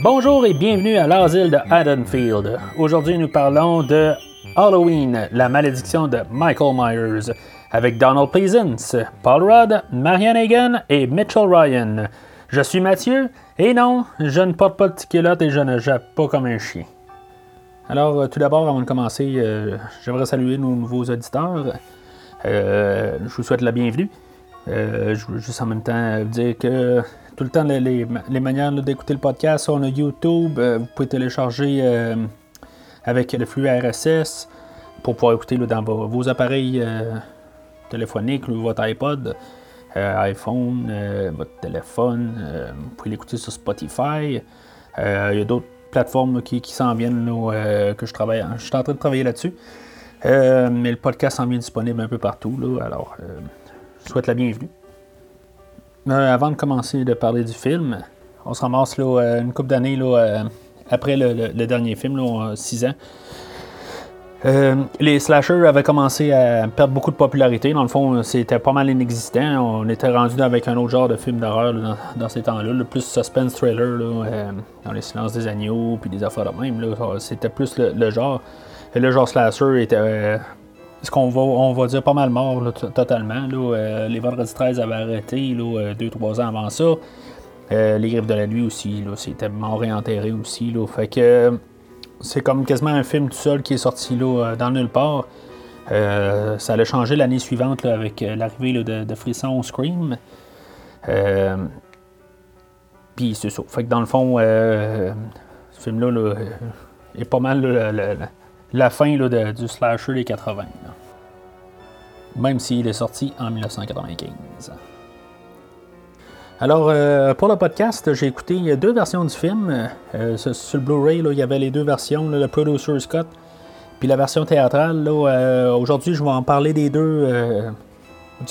Bonjour et bienvenue à l'asile de Haddonfield. Aujourd'hui, nous parlons de Halloween, la malédiction de Michael Myers, avec Donald Pleasance, Paul Rudd, Marianne Hagan et Mitchell Ryan. Je suis Mathieu, et non, je ne porte pas de culotte et je ne jappe pas comme un chien. Alors, euh, tout d'abord, avant de commencer, euh, j'aimerais saluer nos nouveaux auditeurs. Euh, je vous souhaite la bienvenue. je veux juste en même temps dire que tout le temps les, manières d'écouter le podcast. On a YouTube, euh, vous pouvez télécharger euh, avec le flux RSS pour pouvoir écouter dans vos, appareils euh, téléphoniques votre iPod, iPhone, votre téléphone. vous pouvez l'écouter sur Spotify. Il y a d'autres plateformes qui, s'en viennent que je travaille. Je suis en train de travailler là-dessus. mais le podcast s'en vient disponible un peu partout. alors, je souhaite la bienvenue. Euh, avant de commencer de parler du film, on se ramasse là, euh, une couple d'années euh, après le, dernier film, là, 6 ans. les slashers avaient commencé à perdre beaucoup de popularité. Dans le fond, c'était pas mal inexistant. On était rendu avec un autre genre de film d'horreur dans, ces temps-là. Le plus suspense thriller, dans les silences des agneaux, puis des affaires de même. C'était plus le, genre. Et le genre slasher était ce qu'on va, on va dire pas mal mort totalement. Euh, les vendredis 13 avaient arrêté 2-3 ans avant ça. Euh, les griffes de la nuit aussi, c'était mort et enterré aussi. Fait que c'est comme quasiment un film tout seul qui est sorti là, dans nulle part. Euh, ça allait changer l'année suivante avec l'arrivée de, de, Frisson Scream. Puis c'est ça. Fait que dans le fond, ce film-là est pas mal fin là, du slasher des 80. Même s'il est sorti en 1995. Alors, euh, pour le podcast, j'ai écouté deux versions du film. Euh, sur le Blu-ray, il y avait les deux versions, le Producer's Cut, puis la version théâtrale. Euh, aujourd'hui, je vais en parler des deux.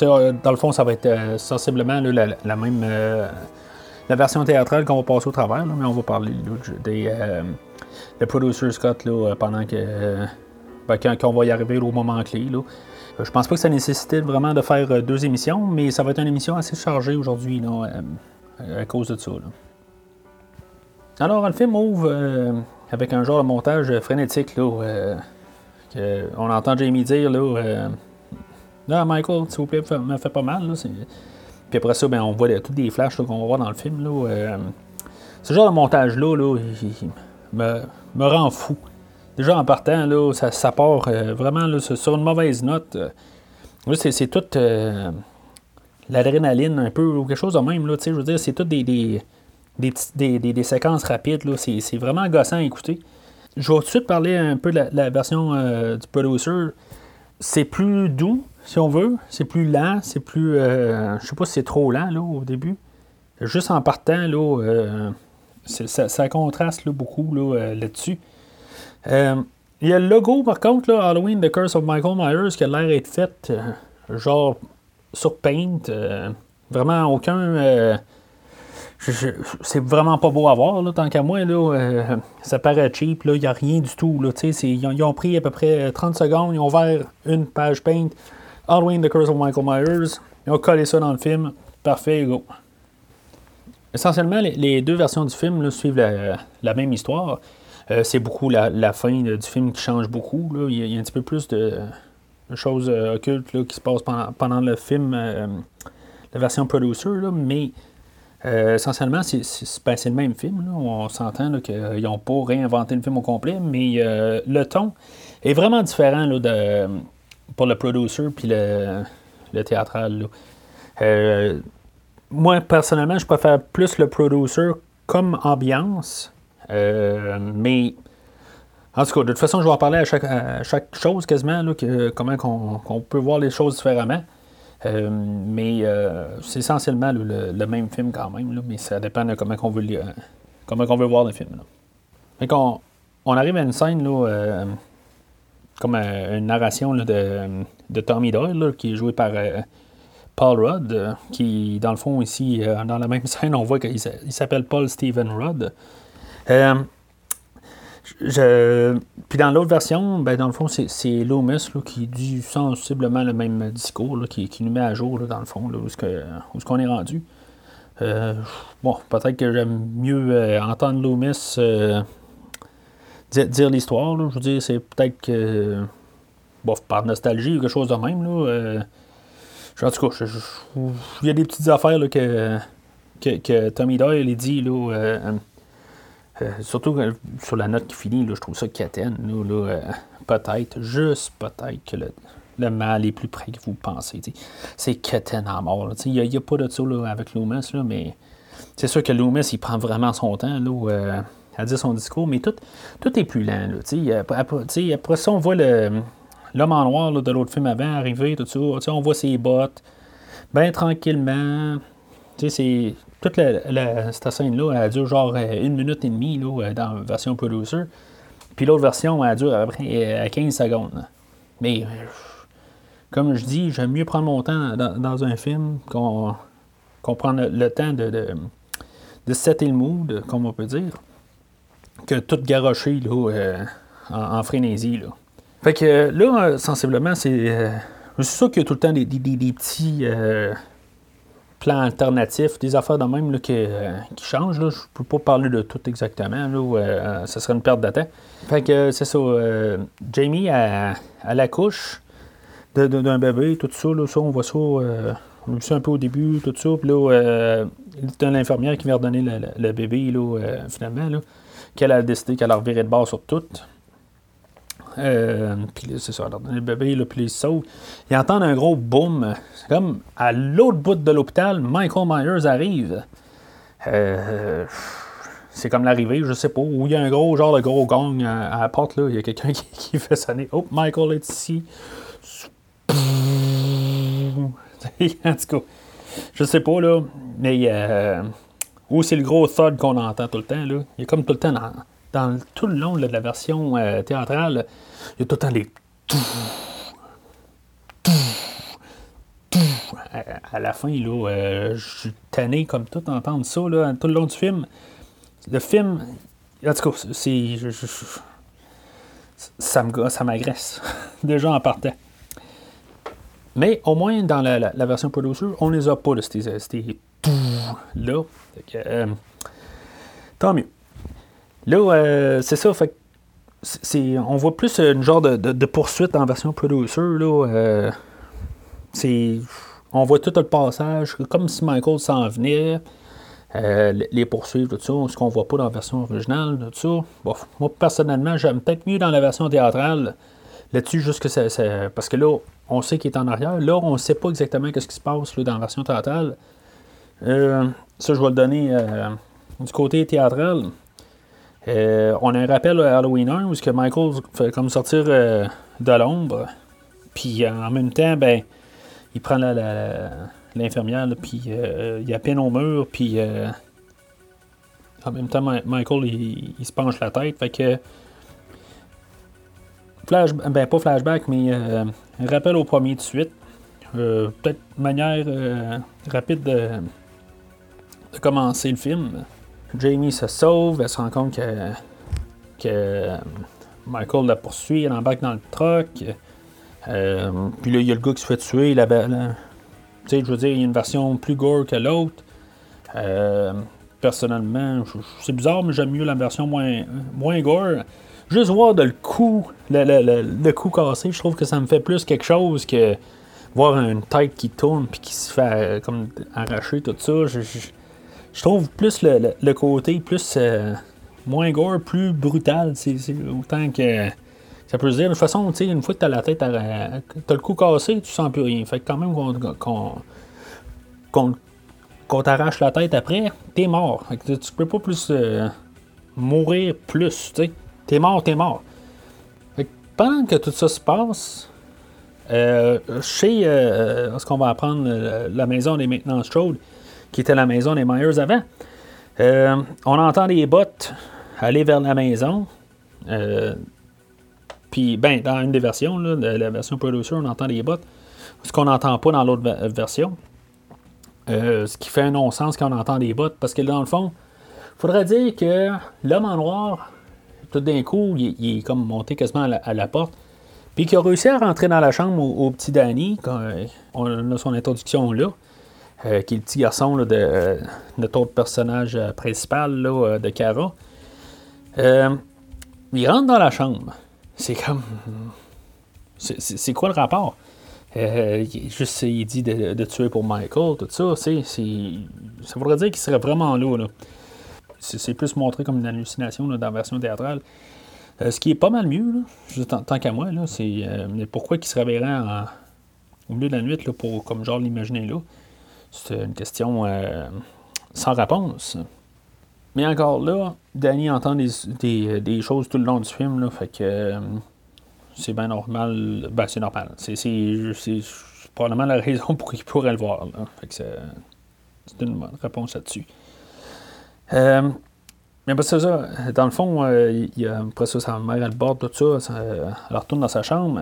dans le fond, ça va être sensiblement la, même. la version théâtrale qu'on va passer au travers, mais on va parler des le producer Scott là, pendant que ben, quand, on va y arriver au moment clé. Là. Euh, je pense pas que ça nécessitait vraiment de faire euh, deux émissions, mais ça va être une émission assez chargée aujourd'hui euh, à cause de ça. Alors, le film ouvre avec un genre de montage frénétique. Là, on entend Jamie dire là, ah, Michael, s'il vous plaît, me fait pas mal. Là, Puis après ça, ben, on voit tous des flashs qu'on va voir dans le film. Là, ce genre de montage-là, là, me, me rend fou. Déjà en partant, là, ça, part euh, vraiment sur une mauvaise note. Euh, c'est, tout euh, l'adrénaline un peu, ou quelque chose de même. Là, je veux dire, c'est tout des, des, des, séquences rapides. Là, c'est, vraiment gossant à écouter. Je vais tout de suite parler un peu de la, version du producer. C'est plus doux, si on veut. C'est plus lent. C'est plus. je sais pas si c'est trop lent là, au début. Juste en partant, là, ça, contraste beaucoup là, là-dessus. Euh, il y a le logo, par contre, Halloween, The Curse of Michael Myers, qui a l'air d'être fait euh, genre sur Paint. Euh, vraiment aucun. c'est vraiment pas beau à voir, tant qu'à moi. Ça paraît cheap, il n'y a rien du tout. Là, ils, ont, ils ont pris à peu près 30 secondes, ils ont ouvert une page Paint, Halloween, The Curse of Michael Myers, ils ont collé ça dans le film. Parfait, go. Essentiellement, les, deux versions du film suivent la, même histoire. Euh, c'est beaucoup la, fin du film qui change beaucoup. Il, y a, un petit peu plus de, choses euh, occultes qui se passent pendant, le film, euh, la version producer, mais essentiellement, ben, c'est, le même film. On s'entend qu'ils n'ont pas réinventé le film au complet, mais le ton est vraiment différent pour le producer puis le théâtral. Moi, personnellement, je préfère plus le producer comme ambiance euh, mais en tout cas, de toute façon, je vais en parler à chaque, chose quasiment, comment on, peut voir les choses différemment. Euh, mais euh, c'est essentiellement le, même film quand même, mais ça dépend de comment on veut, comment on veut voir le film. on arrive à une scène, là, comme une narration de, de, Tommy Doyle, qui est joué par Paul Rudd, qui, dans le fond, ici, dans la même scène, on voit qu'il s'appelle Paul Stephen Rudd. Je... Puis dans l'autre version, ben, dans le fond, c'est Loomis qui dit sensiblement le même discours, qui, nous met à jour, dans le fond, où est-ce qu'on est rendu. Euh, bon, peut-être que j'aime mieux euh, entendre Loomis euh, dire, l'histoire. Je veux dire, c'est peut-être que. Par nostalgie ou quelque chose de même. Là, en tout cas, il y a des petites affaires que, que, que, Tommy Doyle dit. Là, euh, surtout sur la note qui finit, je trouve ça catène. Euh, peut-être, juste peut-être que le, mal est plus près que vous pensez. C'est catène à mort. Il n'y a, pas de ça avec Loomis, mais c'est sûr que Loomis, il prend vraiment son temps euh, à dire son discours, mais tout, tout est plus lent. Après, après, ça, on voit l'homme en noir de l'autre film avant arriver, tout ça. On voit ses bottes, bien tranquillement. C'est toute la, cette scène-là, elle dure genre euh, une minute et demie là, euh, dans la version producer. Puis l'autre version, elle dure à peu près à 15 secondes. Mais, euh, comme je dis, j'aime mieux prendre mon temps dans, un film qu'on qu'on prenne le, temps de, de, setter le mood, comme on peut dire, que tout garocher là, en, frénésie. Là. Fait que là, sensiblement, c'est. c'est sûr qu'il y a tout le temps des, petits plan alternatif, des affaires de même là, qui, euh, qui, changent. Là. Je peux pas parler de tout exactement. Là, où, euh, ça serait une perte de temps. Fait que c'est ça. Euh, Jamie à, la couche d'un bébé, tout ça, là, ça, on voit ça. on a vu ça un peu au début, tout ça. Puis là, a l'infirmière qui vient redonner le, bébé, là, finalement, qu'elle a décidé qu'elle a reviré de bord sur tout. Euh, puis c'est ça, le bébé, là, puis il saute. Ils entendent un gros boom. C'est comme à l'autre bout de l'hôpital, Michael Myers arrive. Euh, c'est comme l'arrivée, je sais pas, où il y a un gros genre de gros gong à, la porte, là. Il y a quelqu'un qui, fait sonner. Oh, Michael est ici. en tout cas, je sais pas, là. Mais euh, où c'est le gros thud qu'on entend tout le temps, là. Il y a comme tout le temps dans tout le long de la version euh, théâtrale, il y a tout le temps les à, la fin, là, euh, je suis tanné comme tout entendre ça là, tout le long du film. Le film, en tout cas, c'est. ça m'agresse. Déjà en partant. Mais au moins dans la, version producer, on les a pas, là, c'était là. Euh, tant mieux. Là, euh, c'est ça, on voit plus une genre de, poursuite en version producer. Là, euh, on voit tout le passage, comme si Michael s'en venait, euh, les poursuivre, tout ça, ce qu'on voit pas dans la version originale, tout ça. Moi, personnellement, j'aime peut-être mieux dans la version théâtrale. Là-dessus, juste que c'est, Parce que là, on sait qu'il est en arrière. Là, on ne sait pas exactement ce qui se passe dans la version théâtrale. ça, je vais le donner du côté théâtral. Euh, on a un rappel à Halloween 1 où Michael fait comme sortir euh, de l'ombre. Puis euh, en même temps, ben, il prend l'infirmière, puis il y a peine au mur, puis en même temps, Michael, il, se penche la tête. Fait que. Flash, ben, pas flashback, mais rappel au premier de suite. Peut-être manière rapide de, de commencer le film. Jamie se sauve, elle se rend compte que, que Michael la poursuit, elle embarque dans le truck. Euh, puis là, il y a le gars qui se fait tuer. Tu sais, je veux dire, il y a une version plus gore que l'autre. Euh, personnellement, c'est bizarre, mais j'aime mieux la version moins, moins gore. Juste voir de le coup, le, le, le, coup cassé, je trouve que ça me fait plus quelque chose que voir une tête qui tourne puis qui se fait euh, comme arracher tout ça. Trouve plus le, côté plus euh, moins gore, plus brutal. C'est autant que ça peut se dire. De toute façon, une fois que tu as la tête, tu as le cou cassé, tu sens plus rien. Fait que quand même qu'on t'arrache la tête après, t'es mort. Fait que tu peux pas plus euh, mourir plus. T'es mort, t'es mort. Fait que pendant que tout ça se passe, euh, chez ce qu'on va apprendre, la maison des maintenance Strode, qui était la maison des Myers avant. Euh, on entend des bottes aller vers la maison. puis, ben, dans une des versions, la version producer, on entend des bottes, ce qu'on n'entend pas dans l'autre version. ce qui fait un non-sens quand on entend des bottes, parce que dans le fond, faudrait dire que l'homme en noir, tout d'un coup, il, est comme monté quasiment à la, porte, puis qu'il a réussi à rentrer dans la chambre au, petit Danny, quand on a son introduction là. Euh, qui est le petit garçon de euh, notre autre personnage euh, principal de Kara. il rentre dans la chambre. C'est comme. C'est quoi le rapport? juste, il dit de, tuer pour Michael, tout ça. ça voudrait dire qu'il serait vraiment là. C'est plus montré comme une hallucination dans la version théâtrale. ce qui est pas mal mieux, en, tant qu'à moi, c'est pourquoi il se réveillerait au milieu de la nuit pour comme genre l'imaginer là? C'est une question euh, sans réponse. Mais encore là, Danny entend des, choses tout le long du film, là, fait que euh, c'est bien normal. Ben, c'est normal. C'est, probablement la raison pour qu'il pourrait le voir. Fait que c'est, une bonne réponse là-dessus. Euh, mais parce ça, dans le fond, il y a, après ça, sa mère, elle borde tout ça, elle retourne dans sa chambre.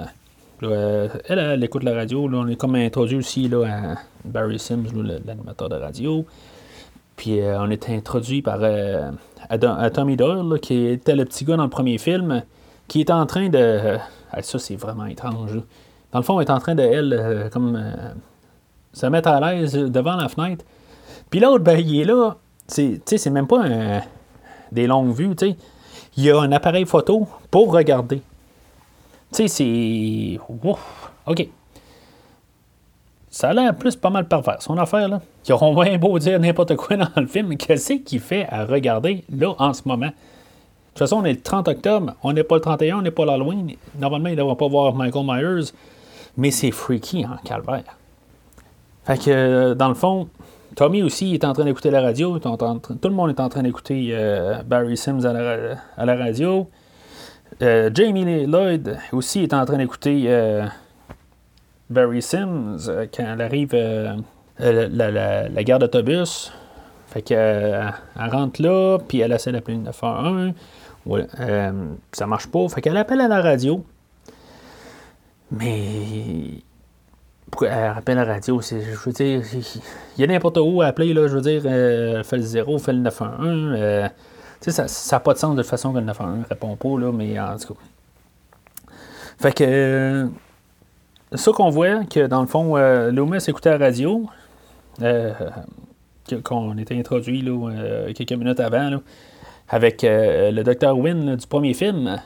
Euh, elle, elle, écoute la radio. on est comme introduit aussi là, à Barry Sims, l'animateur de radio. Puis euh, on est introduit par euh, à, Tommy Doyle, qui était le petit gars dans le premier film, qui est en train de. ça, c'est vraiment étrange. Dans le fond, elle est en train de, elle, comme se mettre à l'aise devant la fenêtre. Puis l'autre, ben, il est là. C'est, même pas des longues vues. sais. Il y a un appareil photo pour regarder. Tu sais, c'est. OK. Ça a l'air plus pas mal pervers, son affaire, là. Ils auront bien beau dire n'importe quoi dans le film, qu'est-ce qu'il fait à regarder, là, en ce moment? De toute façon, on est le 30 octobre, on n'est pas le 31, on n'est pas l'Halloween. Normalement, il ne devrait pas voir Michael Myers, mais c'est freaky, hein, calvaire. Fait que, euh, dans le fond, Tommy aussi est en train d'écouter la radio. Tout le monde est en train d'écouter euh, Barry Sims à la radio. Euh, Jamie Lloyd aussi est en train d'écouter euh, Barry Sims euh, quand elle arrive la, la, gare d'autobus. Fait qu'elle rentre là, puis elle essaie d'appeler le 911. Ouais, ça marche pas. Fait qu'elle appelle à la radio. Mais pourquoi elle appelle à la radio? Je veux dire, il y a n'importe où à appeler, là, je veux dire, elle fait le 0, fait le 911 ça n'a pas de sens de façon que le 911 répond pas, là, mais en tout cas. Fait que. Euh, ça qu'on voit, que dans le fond, euh, Loomis écoutait la radio, euh, qu'on était introduit là, quelques minutes avant, là, avec le Dr. Wynne du premier film.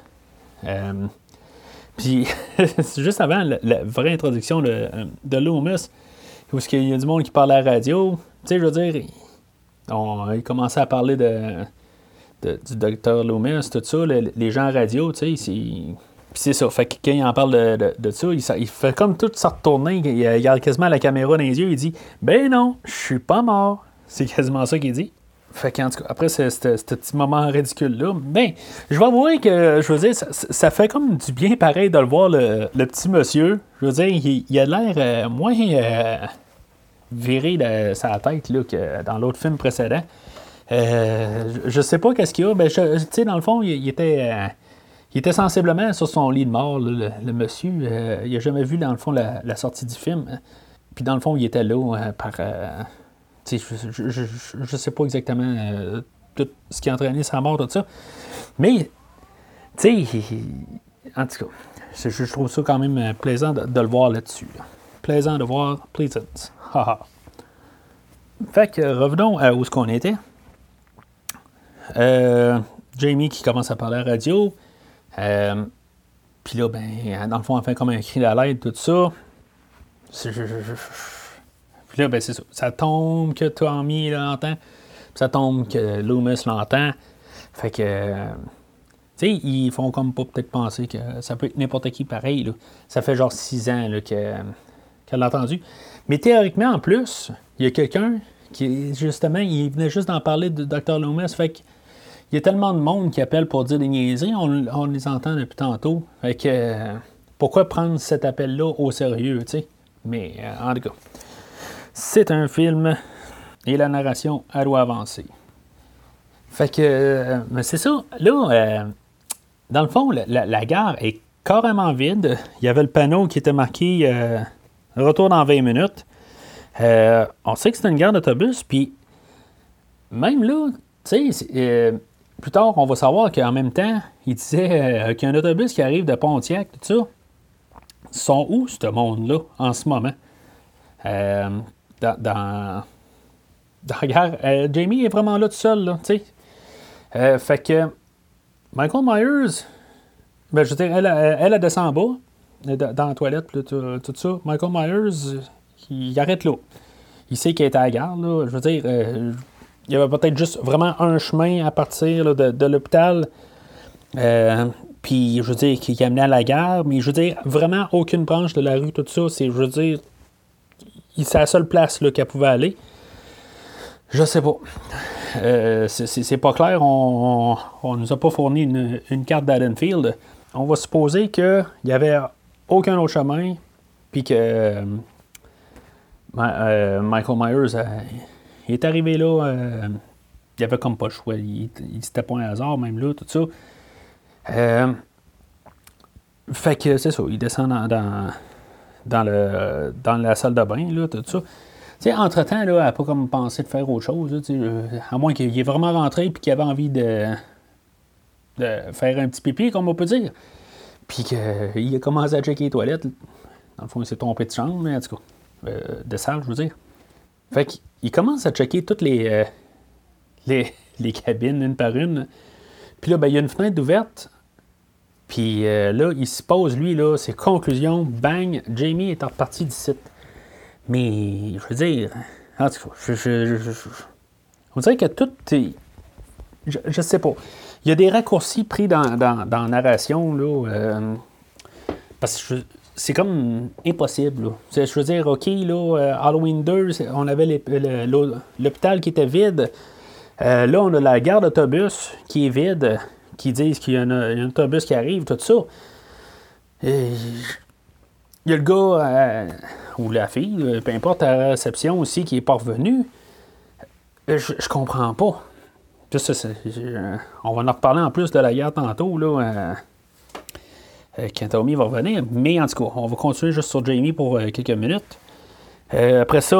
Puis, juste avant la, vraie introduction de, de Loomis, où il y a du monde qui parle à la radio, tu sais, je veux dire, on, il commençait à parler de du docteur Loomis, tout ça, les gens radio, tu sais, c'est ça. Fait que quand il en parle de, de, ça, il, fait comme tout ça retourner. Il, il a quasiment la caméra dans les yeux. Il dit Ben non, je suis pas mort. C'est quasiment ça qu'il dit. Fait qu'en tout cas, après ce, petit moment ridicule-là, ben, je vais avouer que, je veux dire, ça, fait comme du bien pareil de le voir, le, petit monsieur. Je veux dire, il, a l'air euh, moins euh, viré de sa tête là, que dans l'autre film précédent. Euh, je sais pas qu'est-ce qu'il y a. Ben, tu sais, dans le fond, il, était. Euh, il était sensiblement sur son lit de mort, le, monsieur. Euh, il n'a jamais vu, dans le fond, la, sortie du film. Puis, dans le fond, il était là par. je, je, sais pas exactement tout ce qui a entraîné sa mort, tout ça. Mais, tu sais, en tout cas, je, trouve ça quand même plaisant de, le voir là-dessus. Plaisant de voir, pleasant. fait que revenons à où ce qu'on était. Euh, Jamie qui commence à parler à la radio. Euh, puis là, ben, dans le fond, elle fait comme un cri à l'aide, tout ça. Puis là, ben, c'est ça. Ça tombe que Tommy l'entend. Ça tombe que Loomis l'entend. Fait que. tu sais, ils font comme pas peut-être penser que ça peut être n'importe qui pareil. Là. Ça fait genre six ans qu'elle l'a entendu. Mais théoriquement, en plus, il y a quelqu'un qui, justement, il venait juste d'en parler de Dr. Loomis. Fait que il y a tellement de monde qui appelle pour dire des niaiseries, on, les entend depuis tantôt. Fait que, pourquoi prendre cet appel-là au sérieux, tu sais? Mais, euh, en tout cas, c'est un film et la narration, elle doit avancer. Fait que, euh, mais c'est ça. Là, euh, dans le fond, la, gare est carrément vide. Il y avait le panneau qui était marqué Retour dans 20 minutes. On sait que c'est une gare d'autobus, puis même là, tu sais, plus tard, on va savoir qu'en même temps, il disait qu'il y a un autobus qui arrive de Pontiac, tout ça. Ils sont où, ce monde-là, en ce moment? dans, dans, la gare. Jamie est vraiment là tout seul, tu sais. fait que Michael Myers, ben, je veux dire, elle, elle, elle descend en bas, dans la toilette, tout, ça. Michael Myers, il, arrête là. Il sait qu'il est à la gare, là. Je veux dire, euh, il y avait peut-être juste vraiment un chemin à partir de, l'hôpital. Euh, puis, je veux dire, qui, amenait à la gare, mais je veux dire, vraiment aucune branche de la rue, tout ça. C'est, je veux dire, c'est la seule place qu'elle pouvait aller. Je sais pas. Euh, c'est pas clair. On ne nous a pas fourni une, carte d'Adenfield. On va supposer qu'il n'y avait aucun autre chemin, puis que euh, euh, Michael Myers est arrivé là. il avait comme pas le choix. Il, c'était pas un hasard, même là, tout ça. fait que c'est ça. Il descend dans, dans, le, dans la salle de bain, là, tout ça entre-temps, là, elle n'a pas comme pensé de faire autre chose. Euh, à moins qu'il ait vraiment rentré et qu'il avait envie de, de faire un petit pipi, comme on peut dire. Puis qu'il a commencé à checker les toilettes. Dans le fond, il s'est trompé de chambre, mais en tout cas, euh, de salle, je veux dire. Fait qu'il commence à checker toutes les, euh, les, les, cabines, une par une. Puis là, ben, il y a une fenêtre ouverte. Puis là, il se pose, lui, là, ses conclusions. Bang, Jamie est reparti du site. Mais, je veux dire, en tout cas, je, je, on dirait que tout est. Je, sais pas. Il y a des raccourcis pris dans, dans, dans la narration, là, euh, parce que c'est comme impossible. Je veux dire, OK, là, euh, Halloween 2, on avait l'hôpital qui était vide. Euh, là, on a la gare d'autobus qui est vide, qui disent qu'il y, a un autobus qui arrive, tout ça. Il y a le gars ou la fille, euh, peu importe la réception aussi, qui est parvenue, euh, je, je comprends pas. on va en reparler en plus de la guerre tantôt, là, euh, quand Tommy va revenir. Mais en tout cas, on va continuer juste sur Jamie pour quelques minutes. après ça,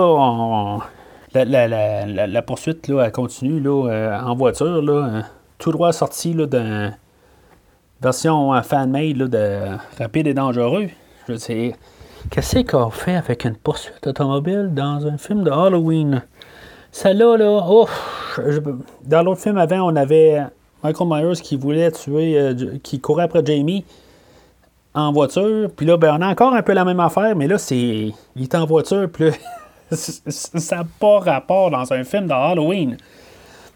la, poursuite là, continue là, en voiture, là, tout droit sorti d'une version fan-made de Rapide et Dangereux. Je sais, Qu'est-ce qu'on fait avec une poursuite automobile dans un film de Halloween? Celle-là, là, dans l'autre film avant, on avait Michael Myers qui voulait tuer, euh, qui courait après Jamie en voiture. Puis là, ben, on a encore un peu la même affaire, mais là, c'est. Il est en voiture, puis là, ça n'a pas rapport dans un film de Halloween.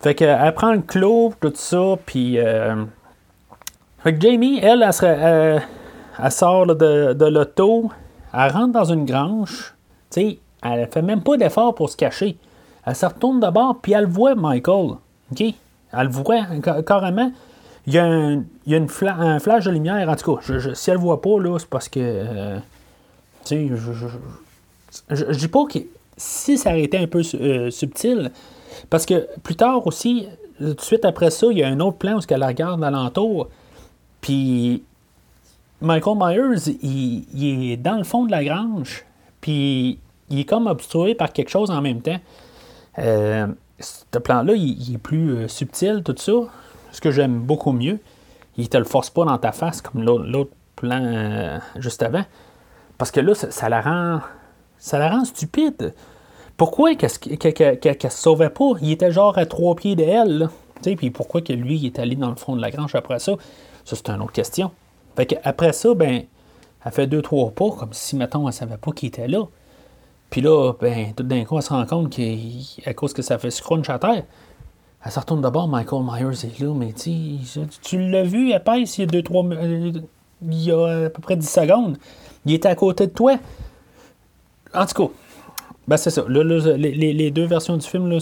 Fait qu'elle prend le clos, tout ça, puis. Euh, fait que Jamie, elle, elle, serait, elle sort de, de l'auto, elle rentre dans une grange, tu sais, elle fait même pas d'effort pour se cacher. Elle se retourne d'abord, puis elle voit Michael. OK? Elle le voit carrément. Il y a, un, il y a une un flash de lumière. En tout cas, si elle le voit pas, là, c'est parce que. Euh, tu sais, je, je, dis pas que si ça aurait été un peu euh, subtil, parce que plus tard aussi, tout de suite après ça, il y a un autre plan où elle regarde alentour. Puis Michael Myers, il, est dans le fond de la grange, puis il est comme obstrué par quelque chose en même temps. Euh, ce plan-là, il, est plus subtil, tout ça, ce que j'aime beaucoup mieux. Il te le force pas dans ta face comme l'autre plan euh, juste avant. Parce que là, ça, la rend. Ça la rend stupide. Pourquoi qu'elle ne se sauvait pas? Il était genre à trois pieds d'elle. Puis pourquoi que lui il est allé dans le fond de la grange après ça? Ça, c'est une autre question. Fait qu'après ça, ben, elle fait deux, trois pas, comme si, mettons, elle savait pas qu'il était là. Puis là, ben, tout d'un coup, elle se rend compte qu'à cause que ça fait scrunch à terre, elle se retourne d'abord, Michael Myers est là, mais tu tu l'as vu, elle pèse il y a deux, trois, euh, il y a à peu près 10 secondes. Il était à côté de toi. En tout cas, ben c'est ça. les, deux versions du film là,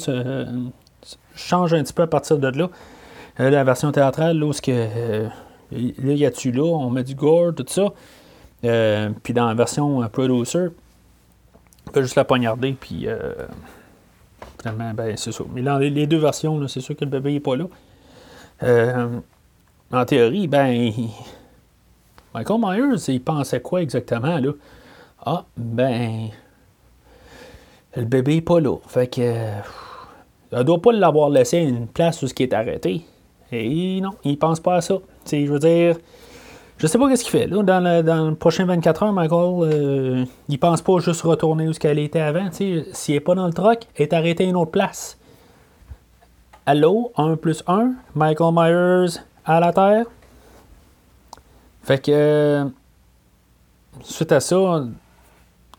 changent un petit peu à partir de là. Euh, la version théâtrale, là, où ce que, euh, Là, y a-tu là, on met du gore, tout ça. Euh, puis dans la version producer, on peut juste la poignarder, puis finalement, ben, c'est. Mais dans les, deux versions, c'est sûr que le bébé n'est pas là. en théorie, ben, Michael Myers, il pensait quoi exactement, là? Ah, ben, le bébé n'est pas là. Fait que, il ne doit pas l'avoir laissé une place où ce qui est arrêté. Et non, il pense pas à ça. sais, je veux dire, je sais pas qu'est-ce qu'il fait. Là, dans, le, prochain 24 heures, Michael, euh, il pense pas juste retourner où qu'elle était avant. S'il n'est pas dans le truck, il est arrêté à une autre place. Allô, 1 plus 1, Michael Myers à la Terre. Fait que, suite à ça,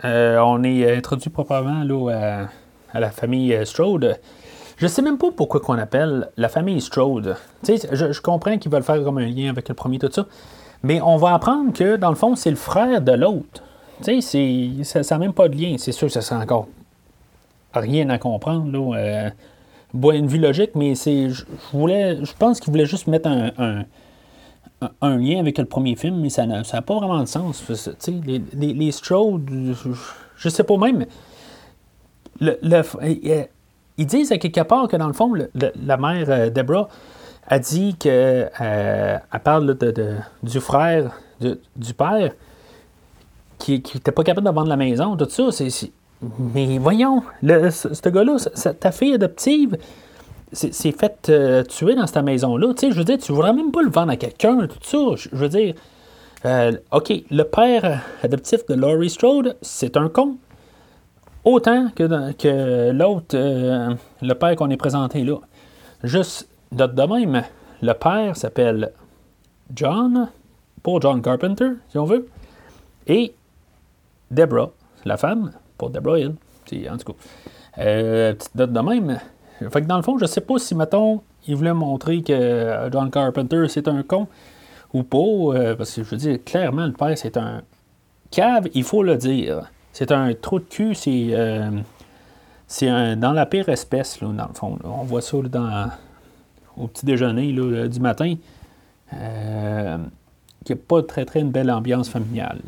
euh, on est introduit proprement là, à, la famille Strode. Je sais même pas pourquoi qu'on appelle la famille Strode. Je, je comprends qu'ils veulent faire comme un lien avec le premier, tout ça. Mais on va apprendre que, dans le fond, c'est le frère de l'autre. Tu sais, ça n'a même pas de lien. C'est sûr que ça sera encore rien à comprendre, là. Euh, une vue logique, mais c'est. Je voulais. Je pense qu'il voulait juste mettre un, un, lien avec le premier film, mais ça n'a pas vraiment de sens. Tu sais, les, les, les Strode, je, sais pas même. Le, ils disent à quelque part que dans le fond, la mère euh, Deborah a dit qu'elle euh, parle de, du frère du père qui n'était pas capable de vendre la maison, tout ça. Mais voyons, ce gars-là, ta fille adoptive s'est faite euh, tuer dans cette maison-là. Je veux dire, tu voudrais même pas le vendre à quelqu'un, tout ça. Je veux dire, euh, OK, le père adoptif de Laurie Strode, c'est un con. Autant que, que l'autre, le père qu'on est présenté là. Juste de même, le père s'appelle John, pour John Carpenter, si on veut, et Deborah, la femme, pour Deborah Hill. En tout cas, euh, petite de même. Fait que dans le fond, je sais pas si, mettons, il voulait montrer que John Carpenter, c'est un con ou pas, euh, parce que je veux dire, clairement, le père, c'est un cave, il faut le dire. C'est un trou de cul, c'est. Euh, c'est dans la pire espèce, là, dans le fond. On voit ça dans, au petit déjeuner là, du matin, euh, qui n'a pas très très une belle ambiance familiale.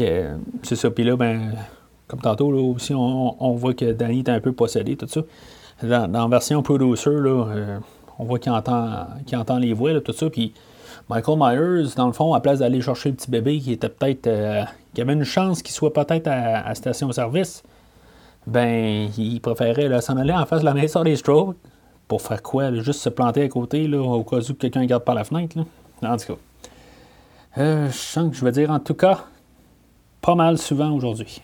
Euh, c'est ça. Puis là, ben, comme tantôt, là, aussi, on, voit que Danny est un peu possédé, tout ça. Dans, la version producer, là, euh, on voit qu'il entend, qu'il entend les voix, tout ça. Puis Michael Myers, dans le fond, à place d'aller chercher le petit bébé qui était peut-être. qui avait une chance qu'il soit peut-être à, station-service, ben, il préférait s'en aller en face de la maison des Strokes, pour faire quoi? Juste se planter à côté, là, au cas où quelqu'un regarde par la fenêtre. Là. En tout cas. Euh, je sens que je vais dire en tout cas pas mal souvent aujourd'hui.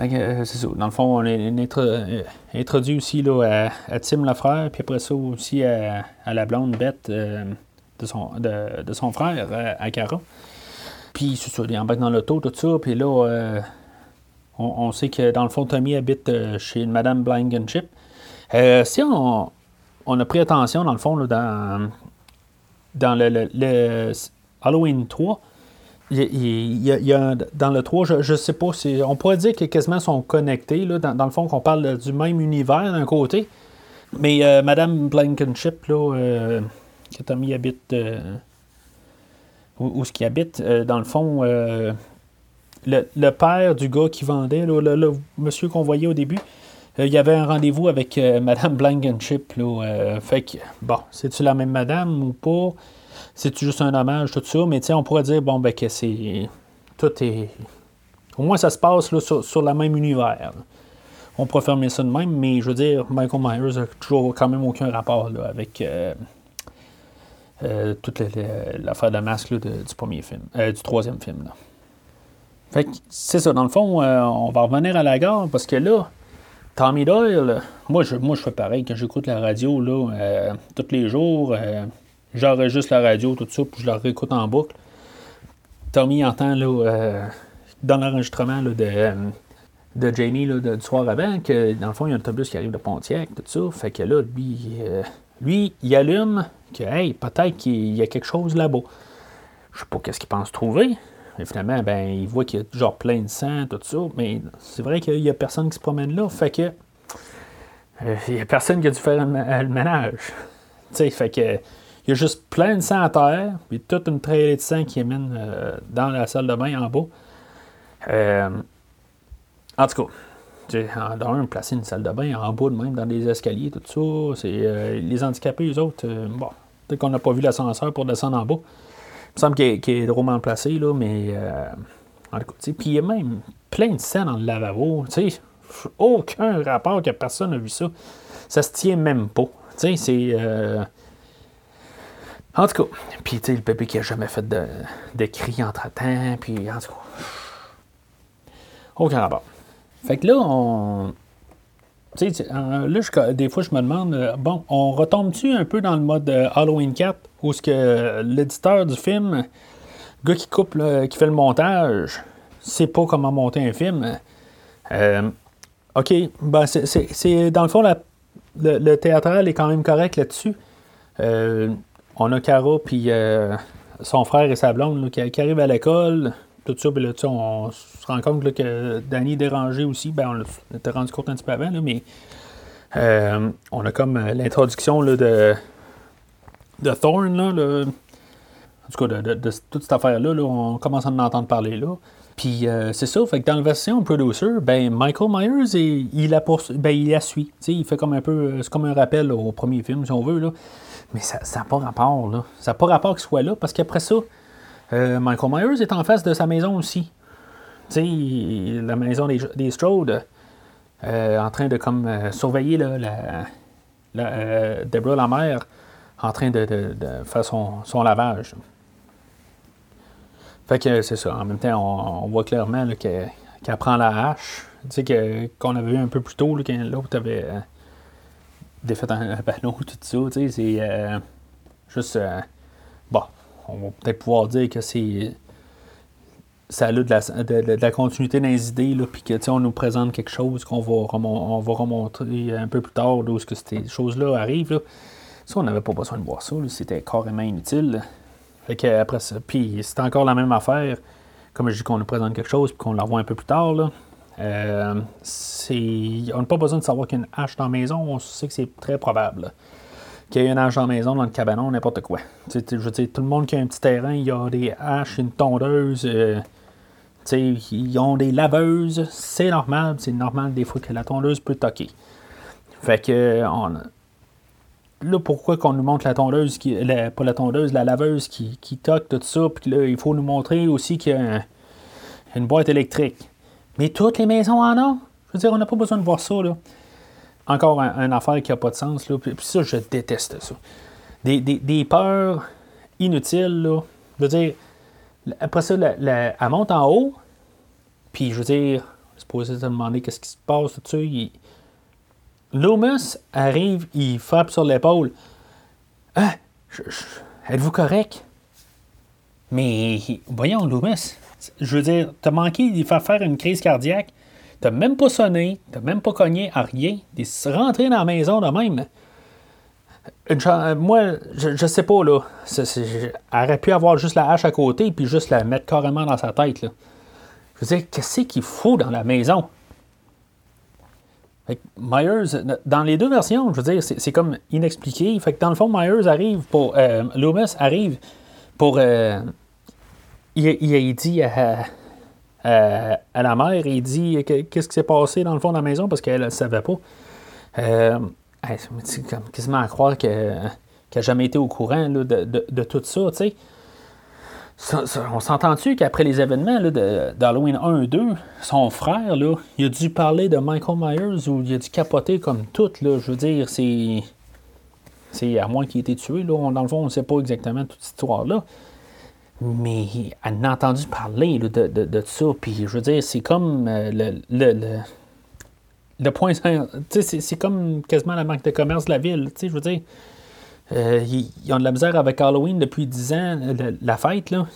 Euh, c'est ça. Dans le fond, on est euh, introduit aussi là, à, Tim Lafrère, puis après ça aussi à, la blonde bête de, son, de, son frère, à Cara. Puis c'est ça, il embarque dans l'auto, tout ça, puis là, on, on, sait que dans le fond, Tommy habite chez une Madame Blankenship. si on, on a pris attention, dans le fond, dans, dans le, Halloween 3. Il, y a, dans le 3, je ne sais pas, si, on pourrait dire que quasiment sont connectés, là, dans, le fond, qu'on parle du même univers d'un côté. Mais euh, Madame Blankenship, là, euh, que Tommy habite, euh, où, ce qui habite, dans le fond, le, père du gars qui vendait, le, monsieur qu'on voyait au début, euh, il y avait un rendez-vous avec euh, Madame Blankenship. Là, euh, fait que, bon, c'est-tu la même madame ou pas? C'est-tu juste un hommage, tout ça? Mais on pourrait dire, bon, ben, que c'est. Tout est. Au moins, ça se passe là, sur, sur le même univers. On pourrait fermer ça de même, mais je veux dire, Michael Myers n'a toujours quand même aucun rapport là, avec toute l'affaire de masque là, du premier film, du troisième film. Fait que c'est ça, dans le fond, on va revenir à la gare parce que là, Tommy Doyle, moi je, moi je fais pareil quand j'écoute la radio là, euh, tous les jours. Euh, J'enregistre la radio, tout ça, puis je la réécoute en boucle. Tommy entend là, euh, dans l'enregistrement de, de Jamie là, du soir avant que dans le fond, il y a un autobus qui arrive de Pontiac, tout ça. Fait que là, lui, lui il allume que hey, peut-être qu'il y a quelque chose là-bas. Je sais pas qu'est-ce qu'il pense trouver. Mais finalement, ben, il voit qu'il y a genre plein de sang, tout ça. Mais c'est vrai qu'il n'y a personne qui se promène là. Fait que. Euh, il n'y a personne qui a dû faire le ménage. Tu sais, fait que. Il y a juste plein de sang à terre, puis toute une traînée de sang qui émène euh, dans la salle de bain en bas. Euh, en tout cas, dans un, placer une salle de bain en bas de même, dans des escaliers, tout ça. C'est, les handicapés, eux autres, bon, Peut-être qu'on n'a pas vu l'ascenseur pour descendre en bas. Me semble qu'il est, drôlement placé, là, mais. Euh, en tout cas, puis il y a même plein de scènes dans le lavabo. Aucun rapport que personne n'a vu ça. Ça se tient même pas. C'est. Euh, en tout cas, puis tu le bébé qui a jamais fait de, cris entre-temps, puis en tout cas. Aucun rapport. Fait que là, on. Sais, là, des fois, je me demande, euh, bon, on retombe-tu un peu dans le mode euh, Halloween 4, où ce que l'éditeur du film, le gars qui coupe, qui fait le montage, sait pas comment monter un film. Euh, OK, ben c'est dans le fond, le, théâtral est quand même correct là-dessus. on a Cara, puis son frère et sa blonde qui arrivent à l'école tout ça, puis là, on se rend compte que Danny est dérangé aussi. Ben, on était rendu compte un petit peu avant, mais euh, on a comme euh, l'introduction de, de Thorn, là, en tout cas, de, toute cette affaire-là, on commence à en entendre parler là. Puis euh, c'est ça, fait que dans la version producer, ben Michael Myers, il, la ben, il la suit. il fait comme un peu, c'est comme un rappel au premier film, si on veut, là. Mais ça n'a pas rapport, là. Ça n'a pas rapport qu'il soit là, parce qu'après ça, euh, Michael Myers est en face de sa maison aussi. La maison des, Strode, euh, en train de comme euh, surveiller la, la Deborah la mère en train de, faire son, lavage. Fait que c'est ça. En même temps, on, voit clairement qu'elle prend la hache. Tu sais, qu'on avait vu un peu plus tôt, là, quand l'autre avait défait un, ballon, tout ça. Tu c'est juste. On va peut-être pouvoir dire que c'est ça a de la, de, la continuité dans les idées, puis que on nous présente quelque chose qu'on va, va remontrer un peu plus tard, où que ces choses-là arrivent. Là. Ça, on n'avait pas besoin de voir ça, c'était carrément inutile. Fait que après ça, puis c'est encore la même affaire, comme je dis qu'on nous présente quelque chose, puis qu'on la revoit un peu plus tard. Là. Euh, on n'a pas besoin de savoir qu'il y a une hache dans la maison, on sait que c'est très probable qu'il y ait un en maison, dans le cabanon, n'importe quoi. je veux dire, tout le monde qui a un petit terrain, il y a des haches, une tondeuse, euh, ils ont des laveuses, c'est normal, c'est normal des fois que la tondeuse peut toquer. Fait que, là, pourquoi qu'on nous montre la tondeuse, qui, pas la tondeuse, la laveuse qui, qui toque, tout ça, puis là, il faut nous montrer aussi qu'il y a une boîte électrique. Mais toutes les maisons en ont. Je veux dire, on n'a pas besoin de voir ça, là encore une affaire qui n'a pas de sens. Là. Puis, ça, je déteste ça. Des, peurs inutiles. Là. Je veux dire, après ça, elle monte en haut. Puis, je veux dire, je supposé se demander qu'est-ce qui se passe, tout ça. Loomis arrive, il frappe sur l'épaule. Ah, êtes-vous correct? Mais voyons, Loomis, je veux dire, t'as manqué de faire faire une crise cardiaque? T'as même pas sonné, t'as même pas cogné à rien. T'es rentré dans la maison de même. moi, je, sais pas, là. elle aurait pu avoir juste la hache à côté puis juste la mettre carrément dans sa tête, là. Je veux dire, qu'est-ce qu'il faut dans la maison? Myers, dans les deux versions, je veux dire, c'est comme inexpliqué. Fait que dans le fond, Myers arrive pour. Euh, arrive pour. Euh, il, il, dit à, euh, à la mère et il dit qu'est-ce qui s'est passé dans le fond de la maison parce qu'elle ne savait pas. Euh, quasiment à croire qu'elle n'a jamais été au courant de, tout ça, tu sais. on s'entend-tu qu'après les événements d'Halloween 1 et 2, son frère, il a dû parler de Michael Myers ou il a dû capoter comme tout, je veux dire, c'est... C'est à moins qu'il ait été tué, dans le fond, on ne sait pas exactement toute cette histoire-là. Mais elle a entendu parler de, de, de, ça. Puis je veux dire, c'est comme euh, le, le, le, point. C'est comme quasiment la marque de commerce de la ville. Je veux dire, euh, ils, ont de la misère avec Halloween depuis 10 ans, la fête, là,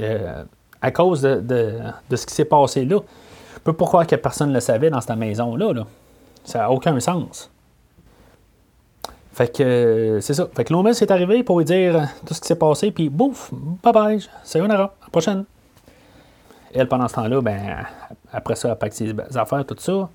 euh, à cause de, ce qui s'est passé là. Je peux pas croire que personne ne le savait dans cette maison-là. Là. Ça n'a aucun sens. Fait que euh, c'est ça. Fait que Loomis est arrivé pour lui dire tout ce qui s'est passé, puis bouf, bye bye, heure, à la prochaine. Elle, pendant ce temps-là, ben, après ça, elle pack ses affaires, tout ça.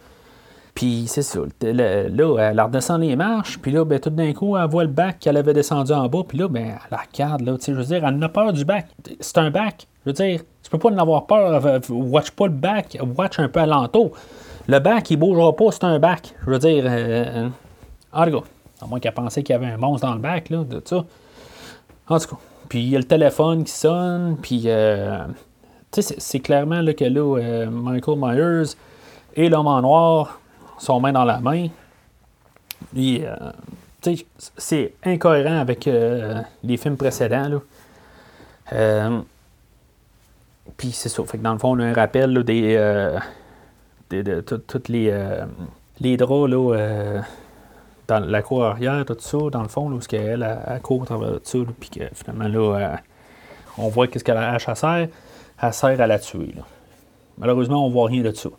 Puis c'est ça. Là, elle redescend les marches, puis là, ben, tout d'un coup, elle voit le bac qu'elle avait descendu en bas, puis là, ben, elle regarde, là, tu sais, je veux dire, elle n'a peur du bac. C'est un bac. Je veux dire, tu peux pas en avoir peur. Watch pas le bac, watch un peu alentour. Le bac, il bougera pas, c'est un bac. Je veux dire, euh, euh en. À moins qu'elle pensait qu'il y avait un monstre dans le bac, là, de ça. En tout cas, puis il y a le téléphone qui sonne, puis euh, tu sais, c'est clairement là, que là, euh, Michael Myers et l'homme en noir sont main dans la main. Puis, euh, tu sais, c'est incohérent avec les films précédents. Là. puis c'est ça. Fait que dans le fond, on a un rappel là, des, de, tous les, les draps là, dans la cour arrière, tout ça, dans le fond, là, où qu'elle elle, court à travers tout ça, puis que finalement, là, euh, on voit qu'est-ce qu'elle a à sert. Elle sert à la tuer. Malheureusement, on voit rien de ça.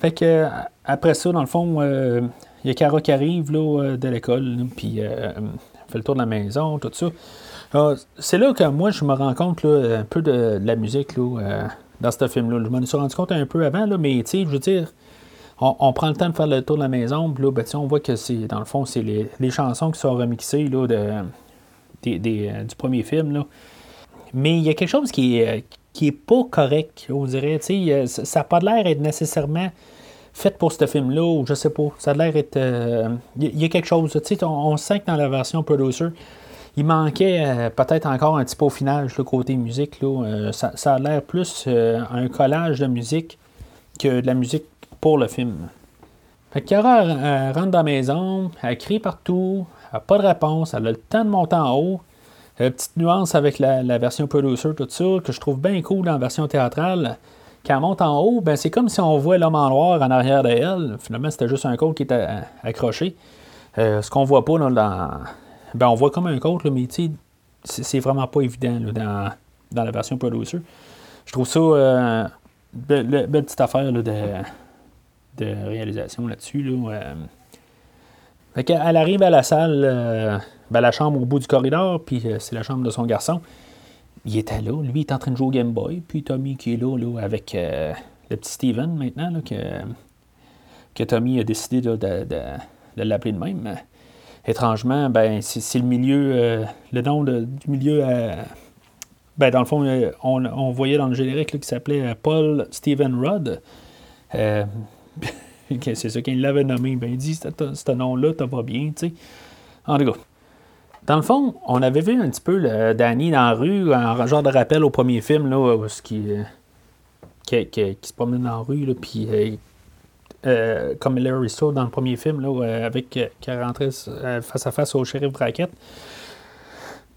Fait que euh, après ça, dans le fond, euh, il y a Cara qui arrive là, de l'école, puis elle fait le tour de la maison, tout ça. c'est là que moi, je me rends compte là, un peu de, la musique là, dans ce film-là. Je m'en suis rendu compte un peu avant, là, mais tu sais, je veux dire, on, prend le temps de faire le tour de la maison, puis là, ben, on voit que c'est, dans le fond, c'est les, chansons qui sont remixées là, de, euh, du premier film. Là. Mais il y a quelque chose qui est, qui est pas correct, on dirait. Euh, ça n'a pas l'air d'être nécessairement fait pour ce film-là, ou je sais pas. Ça a l'air d'être. Euh, il y, a quelque chose. On, on sent que dans la version producer, il manquait peut-être encore un petit peaufinage, le côté musique. Là. ça, a l'air plus un collage de musique que de la musique pour le film. Fait que Cara rentre dans la maison, elle crie partout, elle n'a pas de réponse, elle a le temps de monter en haut. Petite nuance avec la, version producer, tout ça, que je trouve bien cool dans la version théâtrale. Quand elle monte en haut, ben c'est comme si on voit l'homme en noir en arrière d'elle. Finalement, c'était juste un code qui était accroché. Euh, ce qu'on voit pas dans. Ben, on voit comme un code, mais c'est vraiment pas évident dans, dans, la version producer. Je trouve ça. Euh, belle, petite affaire de de réalisation là-dessus. Là, euh. elle arrive à la salle, euh, ben, la chambre au bout du corridor, puis euh, c'est la chambre de son garçon. Il était là, lui, est en train de jouer au Game Boy, puis Tommy qui est là, là avec le petit Steven maintenant, que, que Tommy a décidé de, de, l'appeler de même. Étrangement, ben, c'est, le milieu, le nom du milieu. Ben, dans le fond, on, voyait dans le générique qui s'appelait Paul Steven Rudd. c'est ça qu'il l'avait nommé. Ben, il dit, ce nom-là, t'as pas bien, tu sais. En tout cas. Dans le fond, on avait vu un petit peu Danny dans la rue, en genre de rappel au premier film, là, où qui, euh, qui, qui, se promène dans la rue, là, puis euh, euh, comme Larry Stowe dans le premier film, là, avec, qui rentrait face à face au shérif Brackett.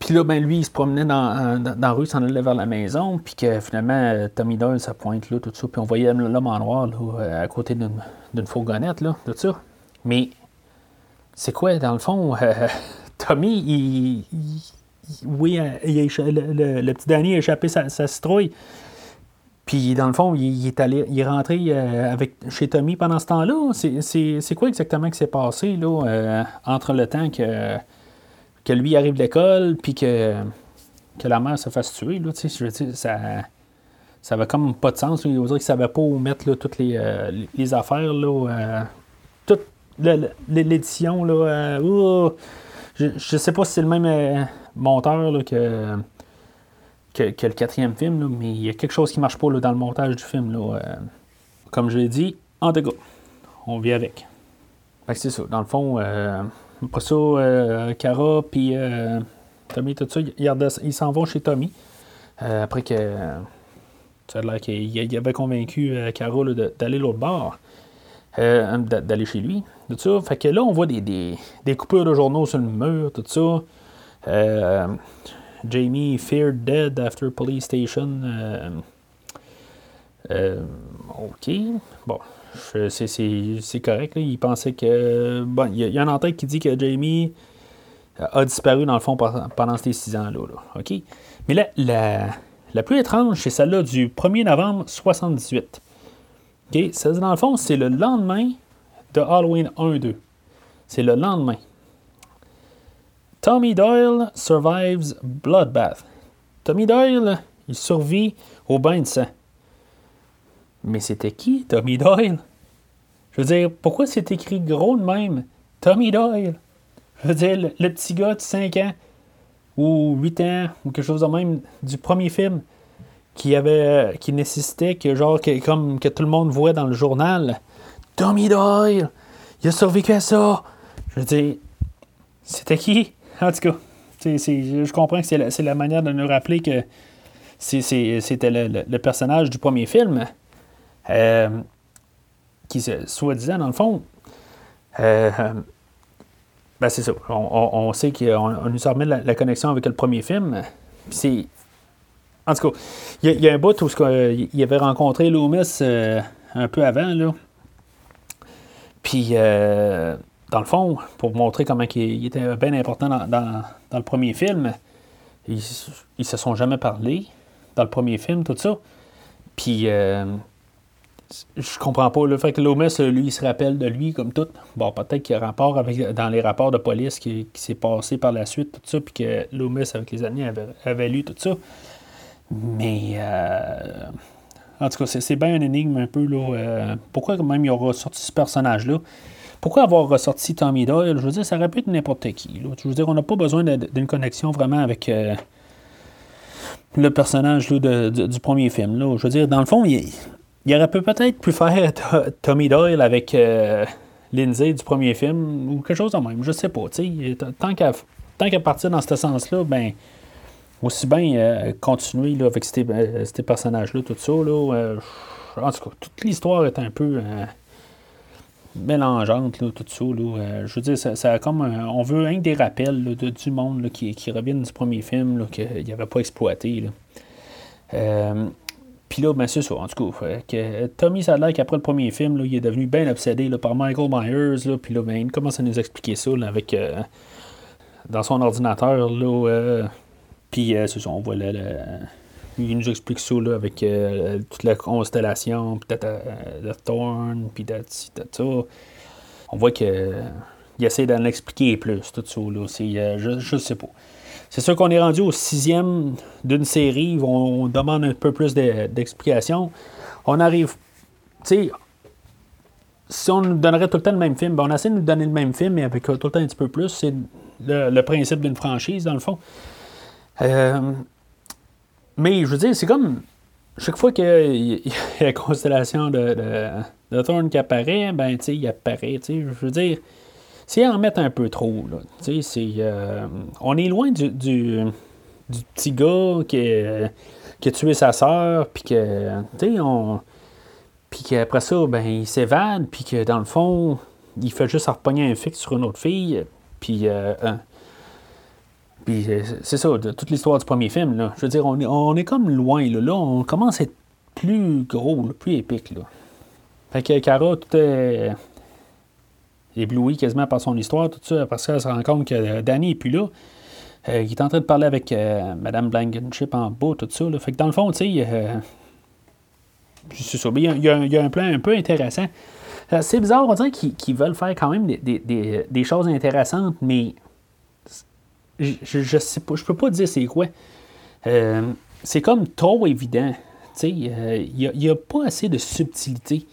Puis là, ben, lui, il se promenait dans, dans, la rue, s'en allait vers la maison, puis que finalement, Tommy Doyle, ça pointe là, tout ça, puis on voyait l'homme en noir, là, à côté d'une fourgonnette, là, tout ça. Mais, c'est quoi, dans le fond, euh, Tommy, il, oui, euh, le, petit Danny a échappé sa, citrouille. Puis, dans le fond, il, est allé, il est rentré euh, avec, chez Tommy pendant ce temps-là. C'est quoi exactement qui s'est passé là, entre le temps que que lui arrive de l'école, puis que, que la mère se fasse tuer, là, dire, ça, ça avait comme pas de sens. Il dirait qu'il savait pas où mettre là, toutes les, euh, les affaires, là, euh, toute l'édition, là, euh, je, je sais pas si c'est le même monteur là, que, que, le quatrième film, là, mais il y a quelque chose qui marche pas là, dans le montage du film. Là, comme je l'ai dit, en tout on vit avec. c'est ça. Dans le fond, après ça, euh, Cara puis euh, Tommy, tout ça, ils s'en vont chez Tommy. Euh, après que ça a l'air qu'il avait convaincu Cara d'aller l'autre bord, d'aller chez lui. Tout ça. Fait que là, on voit des, des, coupures de journaux sur le mur, tout ça. Jamie feared dead after police station. ok. Bon, c'est correct. Il pensait que. Bon, il y, a un en-tête qui dit que Jamie a disparu dans le fond pendant ces six ans-là. OK? Mais là, la, la plus étrange, c'est celle-là du 1er novembre 78. OK? Ça, dans le fond, c'est le lendemain de Halloween 1-2. C'est le lendemain. Tommy Doyle survives bloodbath. Tommy Doyle, il survit au bain de sang. Mais c'était qui, Tommy Doyle? Je veux dire, pourquoi c'est écrit gros de même? Tommy Doyle? Je veux dire, le, petit gars de 5 ans ou 8 ans ou quelque chose de même du premier film qui avait qui nécessitait que genre que, comme que tout le monde voit dans le journal Tommy Doyle il a survécu à ça je veux dire c'était qui? En tout cas je comprends que c'est la, la, manière de nous rappeler que c'était le, personnage du premier film. Euh, qui, soi-disant, dans le fond, euh, ben c'est ça. On, sait qu'on nous a remis la, connexion avec le premier film. C'est. En tout cas, il y, a un bout où il avait rencontré Loomis euh, un peu avant, là. Puis, euh, dans le fond, pour montrer comment il, était bien important dans, le premier film, ils, ils se sont jamais parlé dans le premier film, tout ça. Puis, je comprends pas. Le fait que Loomis, lui, il se rappelle de lui comme tout. Bon, peut-être qu'il y a rapport avec dans les rapports de police qui, s'est passé par la suite, tout ça, puis que Loomis, avec les années, avait, lu tout ça. Mais euh, en tout cas, c'est, bien un énigme un peu. Là, euh, pourquoi même il aura sorti ce personnage-là? Pourquoi avoir ressorti Tommy Doyle? Je veux dire, ça aurait pu être n'importe qui. Je veux dire, on n'a pas besoin d'une connexion vraiment avec euh, le personnage du premier film. Là. Je veux dire, dans le fond, il, il aurait peut-être pu faire Tommy Doyle avec euh, Lindsay du premier film ou quelque chose de même. Je sais pas. Tant qu'à partir dans ce sens-là, ben aussi bien euh, continuer avec ces, euh, personnages-là, tout ça. En tout cas, toute l'histoire est un peu mélangeante, tout ça. Je veux dire, ça, comme on veut un des rappels du monde qui, qui reviennent du premier film qu'il n'y avait pas exploité. Puis là, ben c'est ça, en tout cas. Que Tommy Sadler, qu'après le premier film, là, il est devenu bien obsédé là, par Michael Myers. Là, puis là, ben, il commence à nous expliquer ça avec, euh, dans son ordinateur. Là, euh, puis euh, c'est ça, on voit là, il nous explique ça là, avec toute la constellation, peut-être de Thorn, puis ça. On voit qu'il essaie d'en expliquer plus, tout ça. Là. je, je sais pas. C'est sûr qu'on est rendu au sixième d'une série. On, demande un peu plus d'explications. On arrive. Tu sais, si on nous donnerait tout le temps le même film, ben on essaie de nous donner le même film, mais avec tout le temps un petit peu plus. C'est le, principe d'une franchise, dans le fond. Euh, mais je veux dire, c'est comme. Chaque fois qu'il y, a la constellation de, de, Thorn qui apparaît, ben, tu sais, il apparaît. Je veux dire c'est en mettre un peu trop. Là. Euh, on est loin du, du, petit gars qui, qui, a tué sa sœur, puis que. Puis qu'après ça, ben, il s'évade, puis que dans le fond, il fait juste repogner un fixe sur une autre fille, puis... Euh, puis c'est ça, de, toute l'histoire du premier film, là. Je veux dire, on est, on est comme loin, là. Là, on commence à être plus gros, plus épique, là. Fait que Cara, tout est ébloui quasiment par son histoire, tout ça, parce qu'elle se rend compte que Danny n'est plus là. Euh, il est en train de parler avec euh, Mme Blankenship en bas, tout ça. Fait que dans le fond, tu sais, euh. Il y, a, un plan un peu intéressant. c'est bizarre, on dirait qu'ils veulent faire quand même des, choses intéressantes, mais je, je, sais pas, je peux pas dire c'est quoi. c'est comme trop évident. Il n'y a, pas assez de subtilité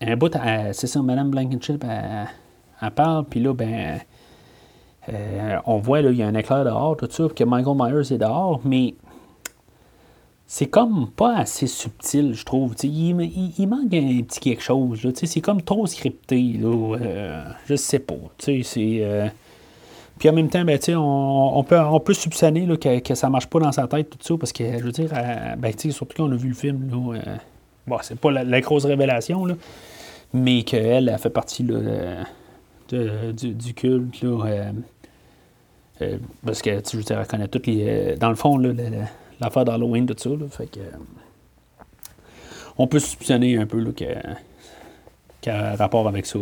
un bout, c'est ça, Mme Blankenship, elle, parle, puis là, ben, euh, on voit, là, il y a un éclair dehors, tout ça, que Michael Myers est dehors, mais c'est comme pas assez subtil, je trouve. Il, il, manque un petit quelque chose. C'est comme trop scripté. Là, euh, je sais pas. C'est, euh, Puis en même temps, ben, on, on, peut, on peut soupçonner que, que ça marche pas dans sa tête, tout ça, parce que, je veux dire, ben, surtout qu'on a vu le film, là, bon, c'est pas la, grosse révélation, là, mais qu'elle a fait partie là, du, culte. Euh, euh, parce que tu je elle connaît toutes les. Euh, dans le fond, l'affaire d'Halloween, tout ça. Fait que, on peut soupçonner un peu qu'elle a rapport avec ça.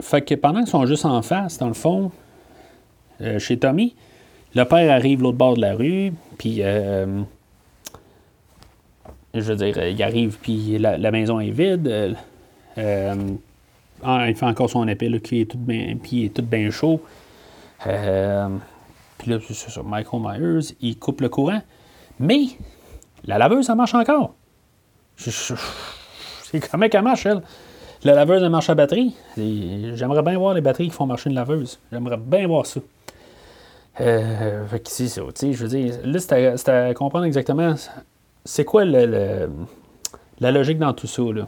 Fait que pendant qu'ils sont juste en face, dans le fond, chez Tommy, le père arrive l'autre bord de la rue, puis je veux dire, il arrive, puis la, maison est vide. Euh, euh, il fait encore son épée, qui est tout bien, puis il est tout bien chaud. Euh, puis là, c'est ça, Michael Myers, il coupe le courant. Mais la laveuse, ça marche encore. C'est comment qu'elle marche, elle? La laveuse, elle marche à batterie. J'aimerais bien voir les batteries qui font marcher une laveuse. J'aimerais bien voir ça. Fait que c'est ça, je veux dire, là, c'est à, comprendre exactement c'est quoi la logique dans tout ça? Là?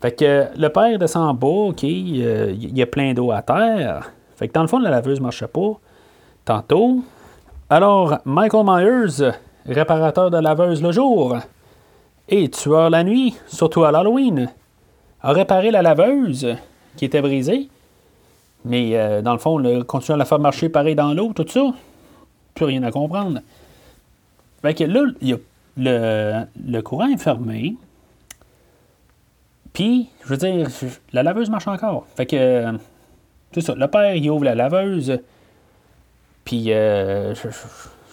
Fait que le père descend en bas, OK, il y a plein d'eau à terre, Fait que dans le fond, la laveuse ne marchait pas. Tantôt. Alors, Michael Myers, réparateur de laveuse le jour et tueur la nuit, surtout à l'Halloween, a réparé la laveuse qui était brisée. Mais euh, dans le fond, le, continue à la faire marcher pareil dans l'eau, tout ça. Plus rien à comprendre. Fait que là, il y a le, le courant est fermé. Puis, je veux dire, la laveuse marche encore. Fait que, c'est ça. Le père, il ouvre la laveuse. Puis, euh, je,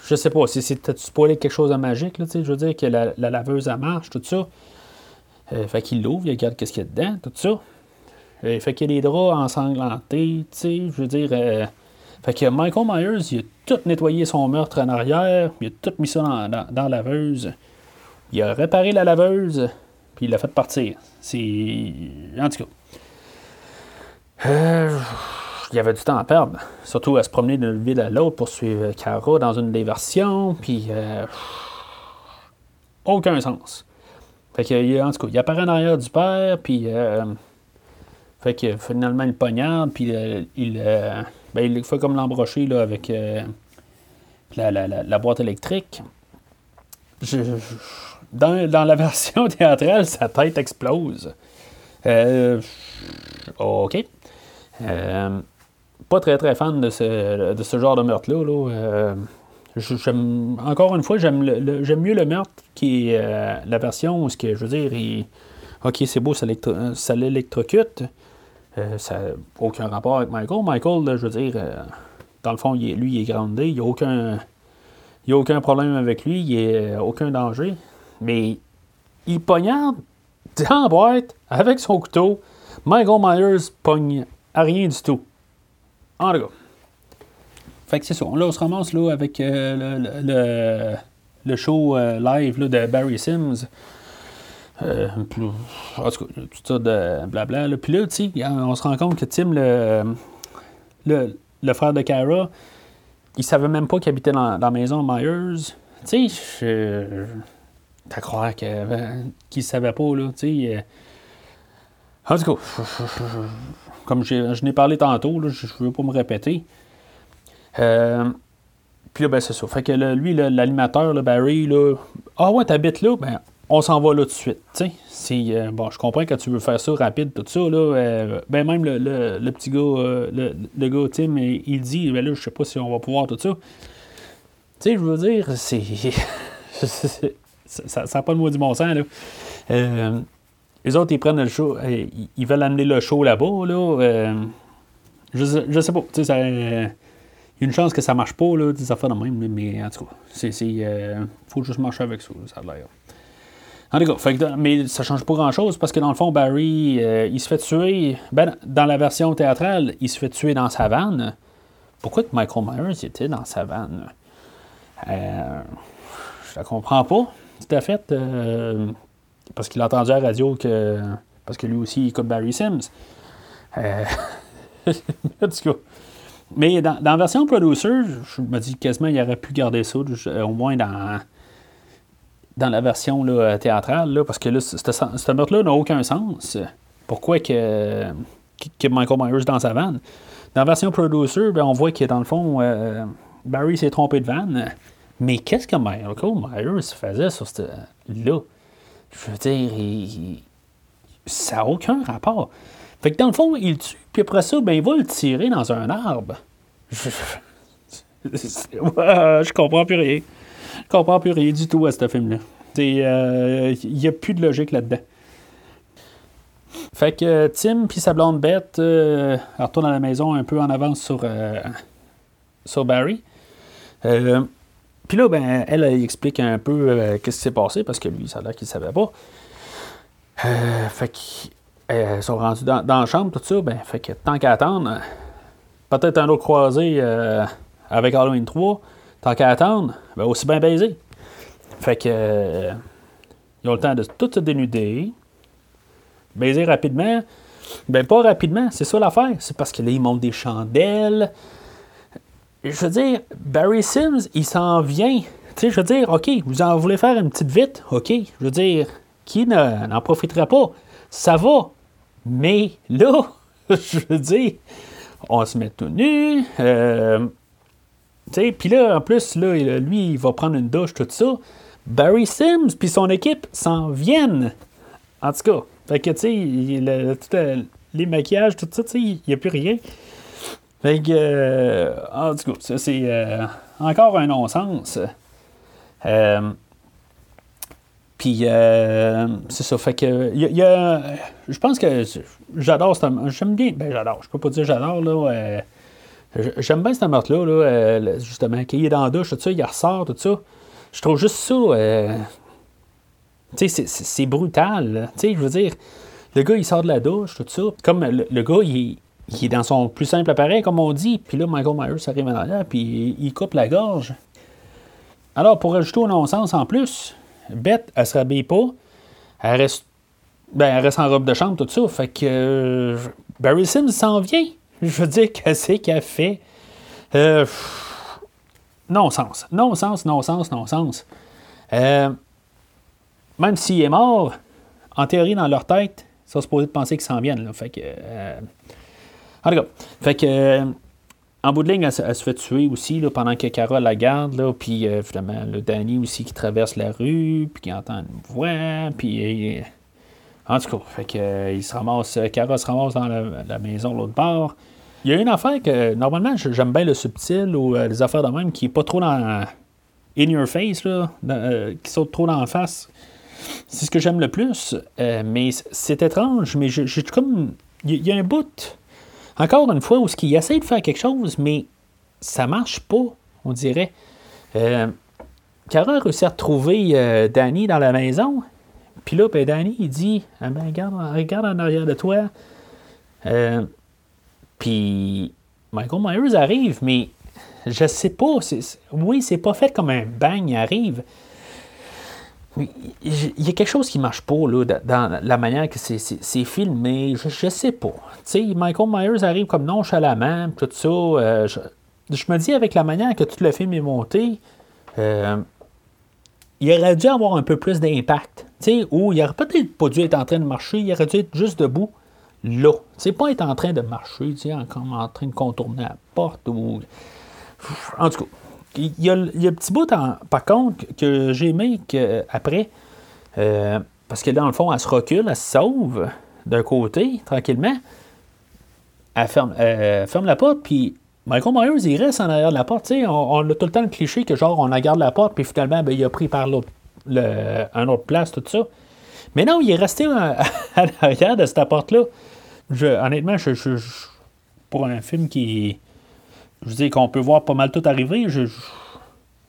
je, sais pas, si c'était spoilé quelque chose de magique, là, je veux dire que la, laveuse, elle marche, tout ça. Euh, fait qu'il l'ouvre, il regarde qu'est-ce qu'il y a dedans, tout ça. Euh, fait qu'il y a des draps ensanglantés, tu sais, je veux dire. Fait que Michael Myers, il a tout nettoyé son meurtre en arrière, il a tout mis ça dans, la laveuse. Il a réparé la laveuse, puis il l'a fait partir. C'est. En tout cas. Euh, il y avait du temps à perdre. Surtout à se promener d'une ville à l'autre pour suivre Cara dans une des versions. Puis. Euh, aucun sens. Fait que, en tout cas, il apparaît en arrière du père, puis. Euh, fait que finalement, il poignarde, puis il, ben, il fait comme l'embrocher là, avec la, la, la, boîte électrique. je, dans, la version théâtrale, sa tête explose. Euh, OK. Euh, pas très très fan de ce, de ce genre de meurtre-là. Euh, encore une fois, j'aime mieux le meurtre qui est la version où, je veux dire, OK, c'est beau, ça l'électrocute. Ça n'a aucun rapport avec Michael. Michael, je veux dire, dans le fond, lui, il est grandé. Il n'y a aucun. A aucun problème avec lui, il n'y a aucun danger. Mais il poignarde dans la boîte avec son couteau. Michael Myers pogne à rien du tout. En tout cas. Fait que c'est ça. Là, on se ramasse là, avec euh, le, show euh, live de Barry Sims. Euh, en tout cas, tout ça de blabla. Là. Puis là, tu sais, on se rend compte que Tim, le, le, frère de Kara, il savait même pas qu'il habitait dans, la maison Myers. Tu sais, T'as croire qu'il ne savait pas, là, tu sais. Euh. En tout cas, comme je n'ai parlé tantôt, là, je ne veux pas me répéter. Euh, puis là, ben, c'est ça. Fait que lui, l'animateur, Barry, là, ah ouais, t'habites là, ben, on s'en va là tout de suite. Euh, bon, je comprends que tu veux faire ça rapide, tout ça, là. ben, même le, le, petit gars, le, le, gars Tim, il dit, ben là, je sais pas si on va pouvoir tout ça. Tu sais, je veux dire, c'est. Ça n'a pas le mot du bon sens. Là. Euh, les autres, ils prennent le show, euh, ils veulent amener le show là-bas. Là, euh, je, je sais pas. Il y a une chance que ça marche pas, là, des affaires de même, mais en tout cas, il faut juste marcher avec ça, ça a l'air. Mais ça change pas grand-chose parce que dans le fond, Barry, il se fait tuer. Ben, dans la version théâtrale, il se fait tuer dans sa vanne. Pourquoi que Michael Myers était dans sa vanne? je la comprends pas tout à fait. Euh, parce qu'il a entendu à la radio que. Parce que lui aussi, il écoute Barry Sims. Euh. Mais dans, la version producer, je me dis quasiment qu'il aurait pu garder ça, au moins dans, dans la version là, théâtrale, parce que là, ce meurtre-là n'a aucun sens. Pourquoi que, Michael Myers dans sa vanne? Dans la version producer, ben, on voit que dans le fond, euh, Barry s'est trompé de vanne. Mais qu'est-ce que Michael Myers faisait sur ce là? Je veux dire, ça n'a aucun rapport. Fait que dans le fond, il tue, puis après ça, ben, il va le tirer dans un arbre. Je comprends plus rien. Je comprends plus rien du tout à ce film-là. Il euh, n'y a plus de logique là-dedans. Fait que Tim puis sa blonde bête euh, retournent à la maison un peu en avance sur, euh, sur Barry. Euh, puis là, ben, elle, explique un peu euh, qu'est-ce qui s'est passé, parce que lui, ça a l'air qu'il ne savait pas. Euh, fait qu'ils euh, sont rendus dans, la chambre, tout ça. Ben, fait que tant qu'à attendre, peut-être un autre croisé avec Halloween 3, tant qu'à attendre, ben, aussi bien baiser. Fait que ils ont le temps de tout se dénuder, baiser rapidement. Ben, pas rapidement, c'est ça l'affaire. C'est parce que là, ils montent des chandelles je veux dire, Barry Sims, il s'en vient. Tu sais, je veux dire, OK, vous en voulez faire une petite vite, OK. Je veux dire, qui n'en profiterait pas? Ça va. Mais là, je veux dire, on se met tout nu. Euh, puis là, en plus, là, lui, il va prendre une douche, tout ça. Barry Sims puis son équipe s'en viennent. En tout cas, fait que, tu sais, les maquillages, tout ça, tu sais, il n'y a plus rien. Fait que, euh, en tout cas, ça, c'est euh, encore un non-sens. Euh, puis, c'est ça. Fait que, il y, a. Je pense que j'adore J'aime bien. Ben, j'adore. Je peux pas dire j'adore, là. J'aime bien cette meurtre-là, là, justement, qu'il est dans la douche, tout ça, il ressort, tout ça. Je trouve juste ça. tu sais, c'est brutal. Tu sais, je veux dire, le gars, il sort de la douche, tout ça. Comme le, gars, il, est dans son plus simple appareil, comme on dit. Puis là, Michael Myers arrive en arrière, puis il coupe la gorge. Alors, pour ajouter au non-sens en plus, Beth, elle se rhabille pas. Elle reste, ben, elle reste en robe de chambre, tout ça. Fait que euh, Barry Sims s'en vient. Je veux dire, qu'est-ce qu'elle fait? Euh, non-sens. Non-sens, non-sens, non-sens. Euh, même s'il est mort, en théorie, dans leur tête, ça se supposé de penser qu'ils s'en viennent. Fait que. Euh, en tout cas, fait que. En bout de ligne, elle, se fait tuer aussi là, pendant que Carole la garde. Là, puis finalement, le Danny aussi qui traverse la rue, puis qui entend une voix. Puis. en tout cas, fait que, il se ramasse. Carole se ramasse dans la, maison l'autre bord. Il y a une affaire que, normalement, j'aime bien le subtil ou les affaires de même qui est pas trop dans. In your face, là, qui saute trop dans la face. C'est ce que j'aime le plus. Euh, mais c'est étrange, mais j'ai comme. Il y, a un bout. Encore une fois, où ce qu'il essaie de faire quelque chose, mais ça marche pas, on dirait. Euh, Cara a réussi à retrouver euh, Danny dans la maison. Puis là, ben Danny, il dit ah ben, regarde, regarde en arrière de toi. Puis Michael Myers arrive, mais je sais pas. oui, c'est pas fait comme un bang, il arrive il y a quelque chose qui marche pas là, dans la manière que c'est filmé. Je, sais pas. Michael Myers arrive comme nonchalamment, tout ça. Euh, je, me dis, avec la manière que tout le film est monté, euh, il aurait dû avoir un peu plus d'impact. Ou il aurait peut-être pas dû être en train de marcher, il aurait dû être juste debout là. C'est pas être en train de marcher, comme en train de contourner la porte. ou En tout cas. Il y, a, un petit bout, par contre, que j'ai aimé après, euh, parce que dans le fond, elle se recule, elle se sauve d'un côté, tranquillement. Elle ferme, euh, la porte, puis Michael Myers, il reste en arrière de la porte. On, on a tout le temps le cliché que, genre, on garde la porte, puis finalement, ben, il a pris par l'autre, un autre place, tout ça. Mais non, il est resté à, l'arrière de cette porte-là. Honnêtement, je, pour un film qui je veux dire qu'on peut voir pas mal tout arriver.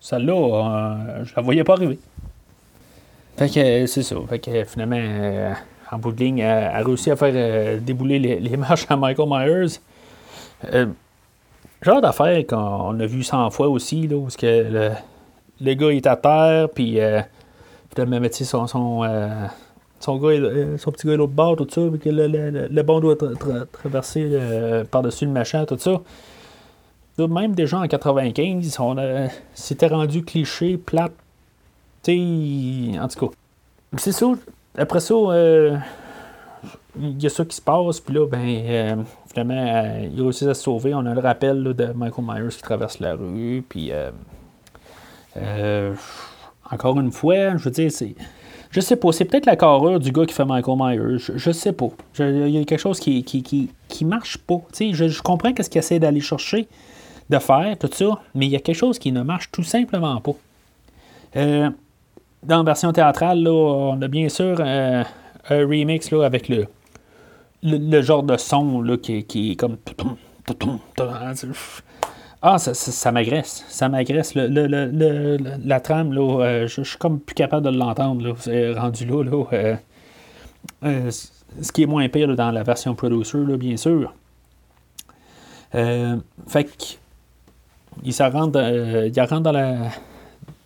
Celle-là, euh, je la voyais pas arriver. Fait que c'est ça. Fait que finalement, euh, en bout de ligne, elle a réussi à faire euh, débouler les, marches à Michael Myers. genre d'affaire qu'on a vu 100 fois aussi, là, où que le, gars est à terre, puis finalement, mais, son, son, son, gars, son petit gars est l'autre bord, tout ça, puis que le, le, bon doit traverser par-dessus le machin, tout ça même déjà en 95, on c'était rendu cliché, plate. en tout cas. C'est ça. Après ça, euh, il y a ça qui se passe, puis là, ben, euh, finalement, euh, il réussit à se sauver. On a le rappel de Michael Myers qui traverse la rue, puis. encore une fois, je veux dire, c'est. Je sais pas, c'est peut-être la carrure du gars qui fait Michael Myers. Je, sais pas. Il y a quelque chose qui, qui, qui, marche pas. Je, je comprends qu'est-ce qu'il essaie d'aller chercher de faire, tout ça, mais il y a quelque chose qui ne marche tout simplement pas. Euh, dans la version théâtrale, là, on a bien sûr euh, un remix là, avec le, le, genre de son là, qui, qui est comme. Ah, ça, m'agresse. Ça m'agresse. Le, la trame, là, euh, je, suis comme plus capable de l'entendre. C'est rendu là. là ce qui est moins pire dans la version producer, là, bien sûr. fait que il, rentre, euh, il rentre dans la,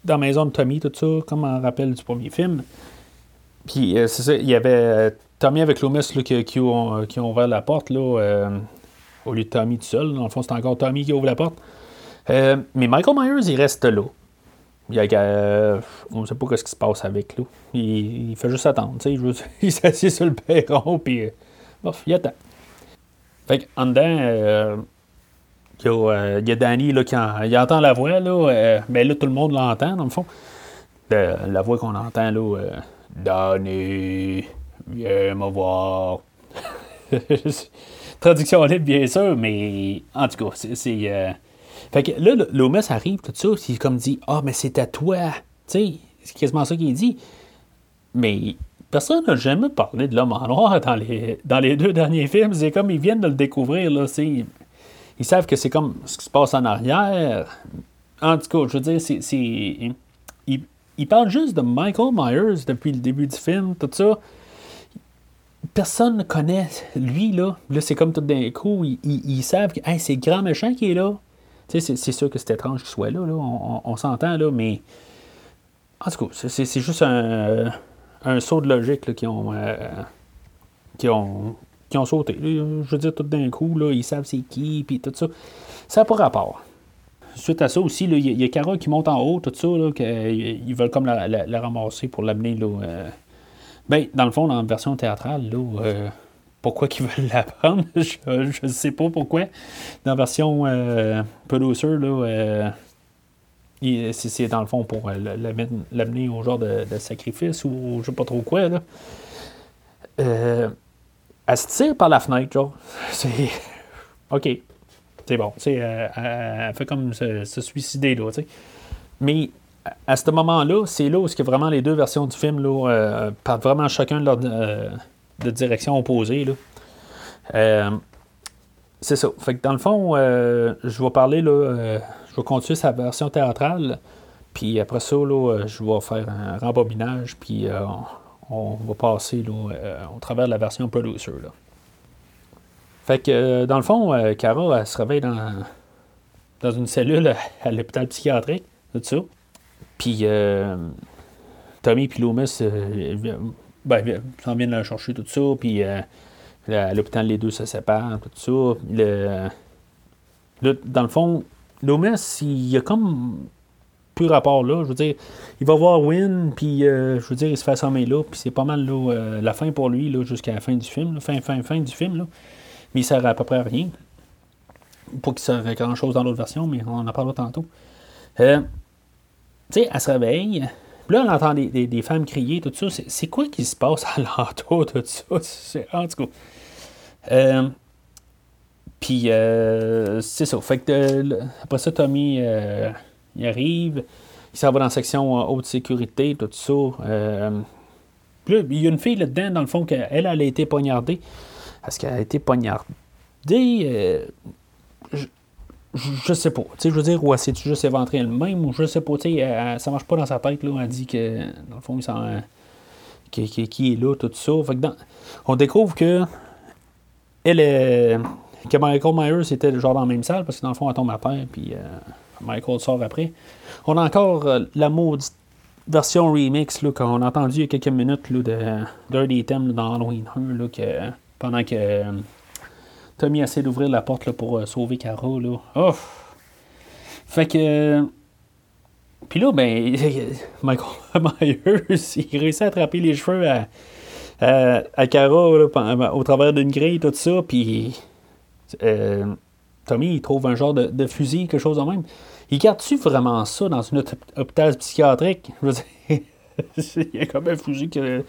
dans la maison de Tommy, tout ça, comme on rappelle du premier film. Puis, euh, c'est ça, il y avait euh, Tommy avec Loomis qui, qui, ont, qui ont ouvert la porte, là, au lieu de Tommy tout seul. Dans le fond, c'est encore Tommy qui ouvre la porte. mais Michael Myers, il reste là. Il a, on ne sait pas ce qui se passe avec lui. Il, il fait juste attendre. il s'assied sur le perron, puis bof, il attend. Fait qu'en dedans, il y, a, Danny là, qui il entend la voix, là, mais là, tout le monde l'entend, dans le fond. la voix qu'on entend, là, Danny, viens me voir. Traduction libre, bien sûr, mais en tout cas, c'est. Fait que là, Loomis arrive, tout ça, il comme dit Ah, mais c'est à toi. Tu sais, c'est quasiment ça qu'il dit. Mais personne n'a jamais parlé de l'homme en noir dans les, dans les deux derniers films. C'est comme ils viennent de le découvrir. Là, ils, ils savent que c'est comme ce qui se passe en arrière. En tout cas, je veux dire, c'est. Il, il, parle juste de Michael Myers depuis le début du film, tout ça. Personne ne connaît lui, là. Là, c'est comme tout d'un coup, ils, savent que c'est le grand méchant qui est là. C'est sûr que c'est étrange qu'il soit là. On, s'entend, là, mais. En tout cas, c'est juste un un saut de logique qui, ont, euh, qui, ont, qui ont sauté. je veux dire, tout d'un coup, là, ils savent c'est qui, puis tout ça. Ça n'a pas rapport. Suite à ça aussi, il y, a Cara qui monte en haut, tout ça, qu'ils veulent comme la, ramasser pour l'amener. là. Euh, ben, dans le fond, dans la version théâtrale, là, euh, pourquoi qu'ils veulent la prendre, je ne sais pas pourquoi. Dans la version euh, producer, là, c'est dans le fond pour euh, l'amener au genre de, sacrifice ou je sais pas trop quoi. Là. Euh, elle se tire par la fenêtre, genre. C'est. OK. C'est bon. Euh, elle, fait comme se, suicider, là, Mais à ce moment-là, c'est là où que vraiment les deux versions du film là, euh, partent vraiment chacun de leur de direction opposée. Là. c'est ça. Fait que dans le fond, je vais parler là, vais continuer sa version théâtrale. Puis après ça, là, je vais faire un rembobinage, puis euh, on, va passer là, euh, au travers de la version producer. Là. Fait que, euh, dans le fond, Cara, se réveille dans, dans une cellule à l'hôpital psychiatrique, tout ça? Puis Tommy et Loomis ben, s'en viennent la chercher, tout ça. Puis à l'hôpital, les deux se séparent, tout ça. Le, dans le fond, Loomis, il y a comme plus rapport là. Je veux dire, il va voir Win, puis euh, je veux dire, il se fait assommer là, puis c'est pas mal euh, la fin pour lui jusqu'à la fin du film, fin, fin, fin du film. Là. Mais il sert à peu près à rien. Pas qu'il sert à grand chose dans l'autre version, mais on en parlera tantôt. Euh, tu sais, elle se réveille. Puis là, on entend des, des, femmes crier, tout ça. C'est quoi qui se passe à l'entour tout ça? En tout cas. Euh, puis, euh, c'est ça. Fait que, euh, après ça, Tommy, euh, arrive. Il s'en va dans la section haute sécurité, tout ça. puis là, il y a une fille là-dedans, dans le fond, qu'elle, elle a été poignardée. Est-ce qu'elle a été poignardée? Je, sais pas. Tu sais, je veux dire, ou elle s'est juste éventrée elle-même, ou je sais pas. Tu sais, ça marche pas dans sa tête, là. Elle dit que, dans le fond, il s'en. Qui, est là, tout ça. Fait que on découvre que elle est que Michael Myers était genre dans la même salle, parce que dans le fond, elle tombe à terre, puis euh, Michael sort après. On a encore euh, la maudite version remix qu'on a entendu il y a quelques minutes là, de Dirty Theme dans Halloween 1, là, que, pendant que Tommy essaie d'ouvrir la porte là, pour sauver Cara. Là. Fait que. Puis là, ben, Michael Myers, il réussit à attraper les cheveux à, à, Cara au travers d'une grille, tout ça, puis euh, Tommy, il trouve un genre de, fusil, quelque chose de même. Il garde-tu vraiment ça dans une hôpital psychiatrique? Je veux dire, il y a comme un fusil qui est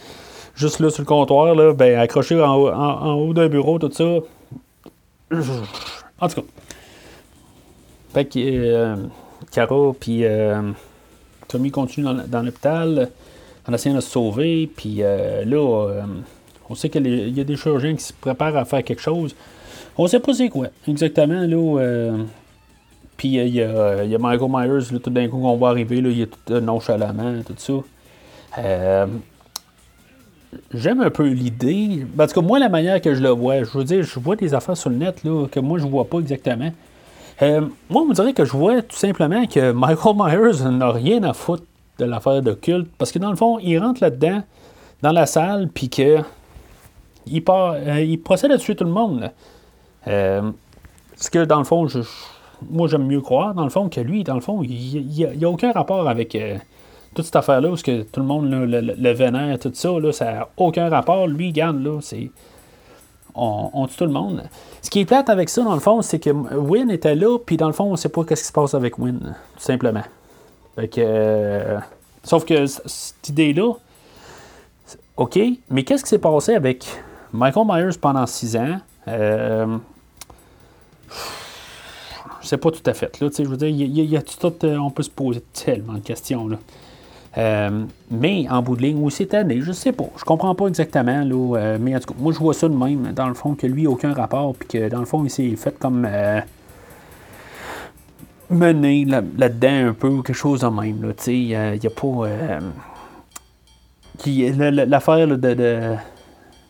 juste là sur le comptoir, là, ben, accroché en, haut, d'un bureau, tout ça. En tout cas. Fait que euh, Cara puis euh, Tommy continue dans, l'hôpital en essayant de se sauver. Puis là, on sait qu'il y a des chirurgiens qui se préparent à faire quelque chose. On sait pas c'est quoi exactement. là. Euh, puis euh, il y, a Michael Myers, là, tout d'un coup qu'on va arriver, là, il est tout euh, nonchalamment, tout ça. J'aime un peu l'idée. Parce que moi, la manière que je le vois, je veux dire, je vois des affaires sur le net là, que moi, je vois pas exactement. moi, on me dirait que je vois tout simplement que Michael Myers n'a rien à foutre de l'affaire de culte. Parce que dans le fond, il rentre là-dedans, dans la salle, puis que. Il, part, il procède à tuer tout le monde. Là. Euh, que, dans le fond, je, moi, j'aime mieux croire, dans le fond, que lui, dans le fond, il n'y a, aucun rapport avec euh, toute cette affaire-là, parce que tout le monde le, le, vénère, tout ça, là, ça n'a aucun rapport. Lui, garde, là, c'est. on, tue tout le monde. Ce qui est plate avec ça, dans le fond, c'est que Win était là, puis dans le fond, on sait pas ce qui se passe avec Win, tout simplement. Fait que, euh, sauf que cette idée-là, OK, mais qu'est-ce qui s'est passé avec Michael Myers pendant six ans? Euh, je sais pas tout à fait. Là, je veux dire, il y, a tout, euh, on peut se poser tellement de questions. Là. Euh, mais en bout de ligne, où c'est année, je sais pas. Je comprends pas exactement. Là, euh, mais en tout cas, moi, je vois ça de même, dans le fond, que lui, aucun rapport, puis que dans le fond, il s'est fait comme euh, mener là-dedans un peu, ou quelque chose de même. Il n'y a, pas. L'affaire de, de,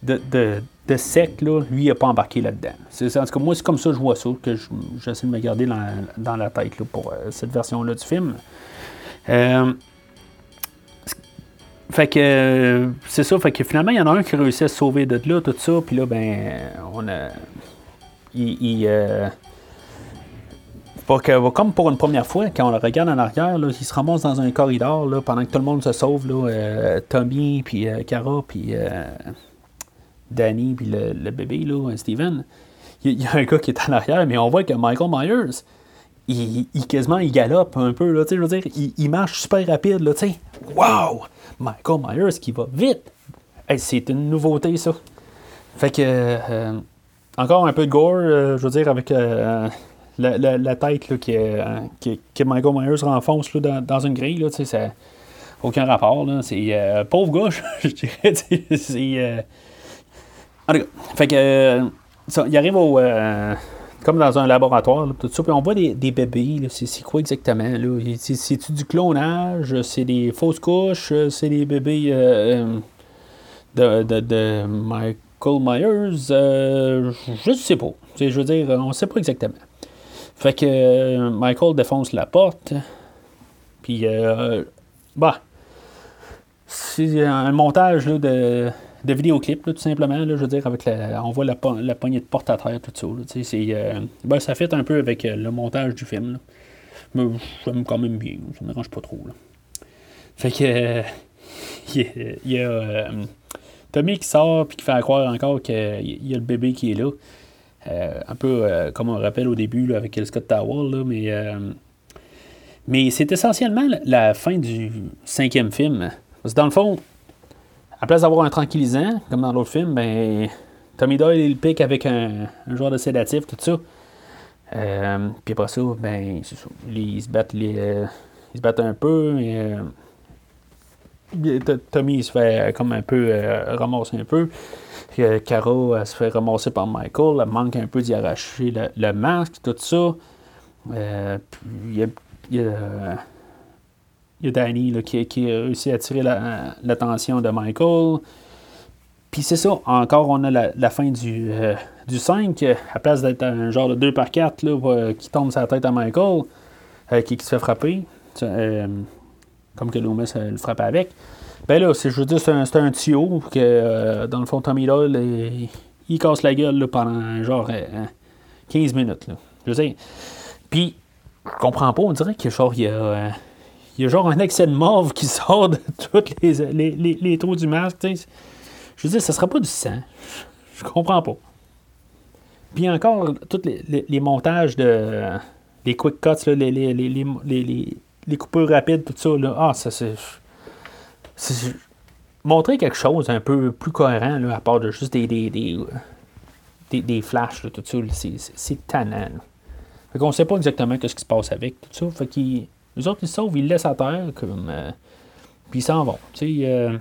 de, de, sec, là, lui, il n'a pas embarqué là-dedans. En tout cas, moi, c'est comme ça que je vois ça, que j'essaie de me garder dans, dans la tête là, pour cette version-là du film. Fait que c'est ça, fait que finalement, il y en a un qui réussit à se sauver de là, tout ça, puis là, ben, on a. Il. Euh, que, comme pour une première fois, quand on le regarde en arrière, là, il se ramasse dans un corridor là, pendant que tout le monde se sauve. Là, euh, Tommy, puis euh, Cara, puis Danny, puis le, bébé, là, Steven. Il y, a un gars qui est en arrière, mais on voit que Michael Myers, il, quasiment il galope un peu, là, je veux dire, il, marche super rapide, là. Wow! Michael Myers qui va vite! c'est une nouveauté, ça. Fait que, euh, encore un peu de gore, euh, je veux dire, avec euh, la, tête là, qui, que Michael Myers renfonce là, dans, une grille, là, ça aucun rapport, là. C'est pauvre gauche, je dirais, c'est... En tout cas, fait que, il arrive au comme dans un laboratoire, tout ça. Puis on voit des, bébés, c'est quoi exactement? C'est-tu du clonage? C'est des fausses couches? C'est des bébés euh, euh, de, Michael Myers? Euh, je sais pas. Je veux dire, on sait pas exactement. Fait que Michael défonce la porte. Puis, bah, c'est un montage de de vidéoclip, tout simplement. Là, je veux dire, avec on voit la, poignée de porte à terre, tout ça. euh, ben, ça fait un peu avec euh, le montage du film. Là. Mais j'aime quand même bien, ça me dérange pas trop. Là. Fait que euh, il y a, Tommy qui sort puis qui fait croire encore qu'il y a le bébé qui est là. un peu comme on rappelle au début là, avec Scott Tower, là, mais, mais c'est essentiellement la fin du cinquième film. Parce que dans le fond, à place d'avoir un tranquillisant, comme dans l'autre film, ben, Tommy Doyle, il pique avec un, un genre de sédatif, tout ça. Euh, puis après ça, ben. Ils, se battent, euh, ils se battent un peu. Euh, Tommy, il se fait comme un peu ramasser un peu. Puis, Cara, elle se fait ramasser par Michael. Elle manque un peu d'y arracher le, masque, tout ça. puis, y a Danny qui, a réussi à attirer l'attention de Michael. Puis c'est ça, encore on a la, fin du, euh, du 5, à place d'être un genre de 2 par 4 là, euh, qui tombe la tête à Michael, euh, qui, se fait frapper, comme que Loomis le frappe avec. Ben là, je veux c'est un, tuyau que dans le fond, Tommy Doyle, il, casse la gueule pendant genre 15 minutes. Là. Je veux. Puis, je comprends pas, on dirait que genre, il y a il y a genre un excès de mauve qui sort de tous les, les, trous du masque. Je veux dire, ça sera pas du sang. Je comprends pas. Puis encore, tous les, montages de. les quick cuts, les, les, coupures rapides, tout ça. Là, ah, ça c'est. Montrer quelque chose un peu plus cohérent, là, à part de juste des, des, des, des, flashs, tout ça, c'est tannant. Fait qu'on sait pas exactement ce qui se passe avec tout ça. Fait qu'il les autres, ils sauvent, ils laissent à terre, comme, euh, puis ils s'en vont. Tu sais, euh.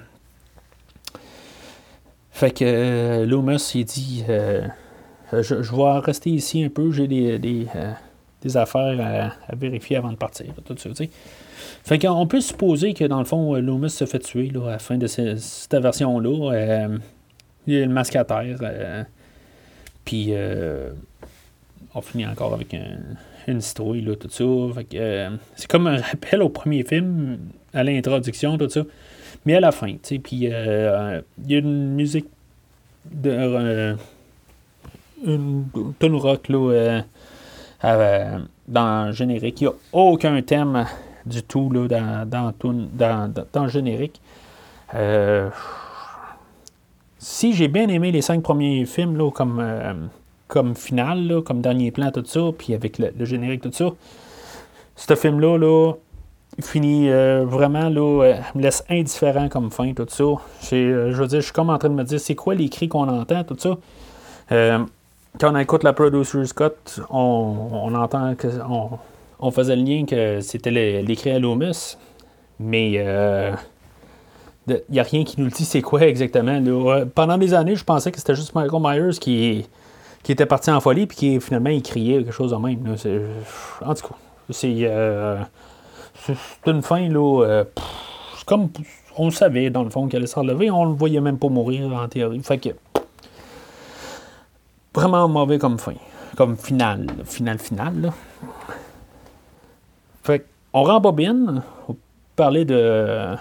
fait que euh, Loomis, il dit je, vais rester ici un peu, j'ai des, des, affaires à, vérifier avant de partir. Tout ça. Fait qu'on peut supposer que dans le fond, Loomis se fait tuer là, à la fin de cette, version-là. il y a le masque à terre. puis on finit encore avec un, une citrouille, là, tout ça. Euh, c'est comme un rappel au premier film, à l'introduction, tout ça. Mais à la fin, tu sais. Puis euh, il y a une musique de. Euh, une tonne rock, là, dans le générique. Il n'y a aucun thème du tout, là, dans, dans, dans, dans le générique. si j'ai bien aimé les cinq premiers films là, comme, comme finale, comme dernier plan, tout ça, puis avec le, générique, tout ça, ce film-là, là, finit vraiment, là, me laisse indifférent comme fin, tout ça. je veux dire, je suis comme en train de me dire, c'est quoi les cris qu'on entend, tout ça? quand on écoute la Producer's Cut, on, on entend que on, faisait le lien que c'était les, cris à Loomis, mais il n'y a rien qui nous le dit c'est quoi exactement. Pendant des années, je pensais que c'était juste Michael Myers qui, qui était parti en folie puis qui finalement il criait quelque chose de même. En tout cas, euh, c'est une fin là. Euh, comme on savait dans le fond qu'elle allait s'enlever, on le voyait même pas mourir en théorie. Fait que vraiment mauvais comme fin, comme finale, finale finale. Là. Fait on rembobine, on parler de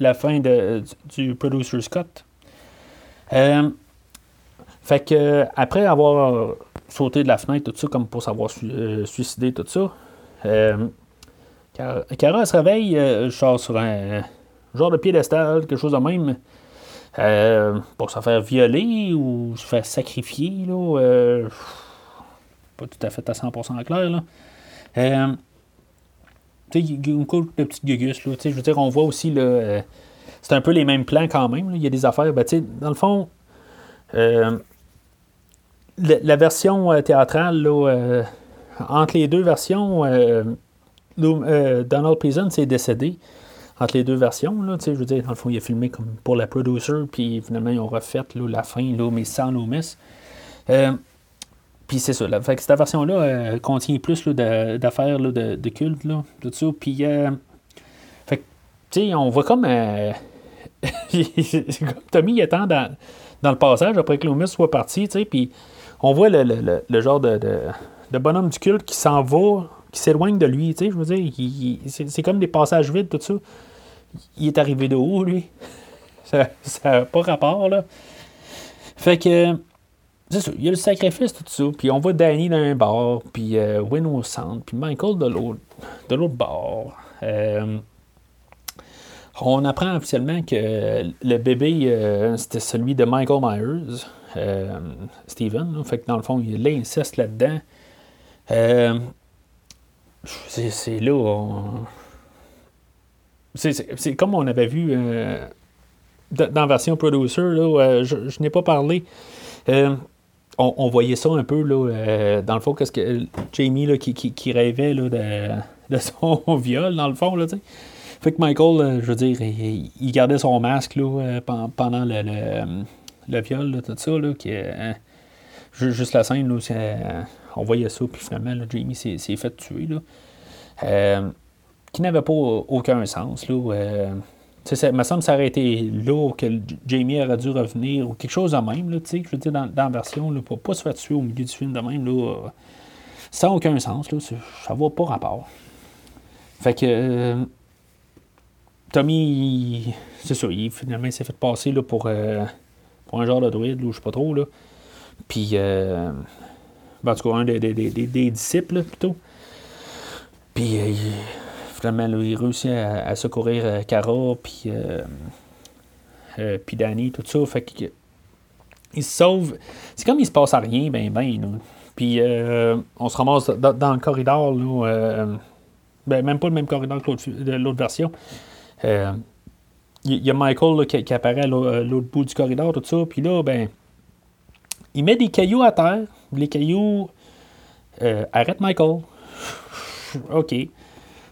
la fin de, du Producer's Cut. Euh, fait que après avoir sauté de la fenêtre, tout ça, comme pour savoir euh, suicider, tout ça, euh, se réveille genre sur un genre de piédestal, quelque chose de même, pour se faire violer ou se faire sacrifier, là, pas tout à fait à 100% clair, là il y a une couple de petites gugus. Là, je veux dire, on voit aussi, là, euh, c'est un peu les mêmes plans quand même. Il y a des affaires. Ben, dans le fond, euh, la, version euh, théâtrale, là, entre les deux versions, Donald Pleasant s'est décédé. Entre les deux versions, là, je veux dire, dans le fond, il a filmé comme pour la producer, puis finalement, ils ont refait la fin, là, mais sans nos miss. Puis c'est ça. Fait que cette version-là euh, contient plus d'affaires de, culte, tout ça. Puis, euh, fait que, on voit comme. Euh, Tommy il attend dans, dans le passage après que Loomis soit parti, tu sais. Puis, on voit le, le, le genre de, de, bonhomme du culte qui s'en va, qui s'éloigne de lui, tu sais. Je veux dire, c'est comme des passages vides, tout ça. Il est arrivé de haut, lui. Ça n'a pas rapport, là. Fait que c'est ça, il y a le sacrifice, tout ça. Puis on voit Danny dans un bar, puis euh, au centre, puis Michael de l'autre, de l'autre bar. Euh, on apprend officiellement que le bébé, euh, c'était celui de Michael Myers, euh, Steven. fait que dans le fond, il y a l'inceste là-dedans. c'est, là. C'est, comme on avait vu dans la version producer, là, je, n'ai pas parlé on, voyait ça un peu, là, euh, dans le fond, qu'est-ce que Jamie là, qui, qui, rêvait là, de, son viol, dans le fond. Là, fait que Michael, euh, je veux dire, il, gardait son masque là, euh, pendant le, viol, tout ça. Là, qui, juste la scène, là, on voyait ça, puis finalement, Jamie s'est fait tuer. Là, qui n'avait pas aucun sens. Là, ça me semble que ça aurait été là que Jamie aurait dû revenir ou quelque chose de même, là, je veux dire, dans, la version, là, pour pas se faire tuer au milieu du film de même, là, ça n'a aucun sens, là, ça va pas rapport. Fait que euh, Tommy, c'est ça, il, finalement, il s'est fait passer là, pour, euh, pour un genre de druide, ou je sais pas trop, là. Puis, euh, ben, en tout cas, un des, des, des, disciples, plutôt. Puis, finalement, il réussit à, secourir euh, Cara, puis, euh, euh, puis Danny, tout ça. Fait qu'il il se sauve. C'est comme il se passe à rien, ben, ben. Puis on se ramasse dans, le corridor, là, ben, même pas le même corridor que l'autre version. Il y, a Michael qui, apparaît à l'autre bout du corridor, tout ça. Puis là, ben, il met des cailloux à terre. Les cailloux arrêtent Michael. OK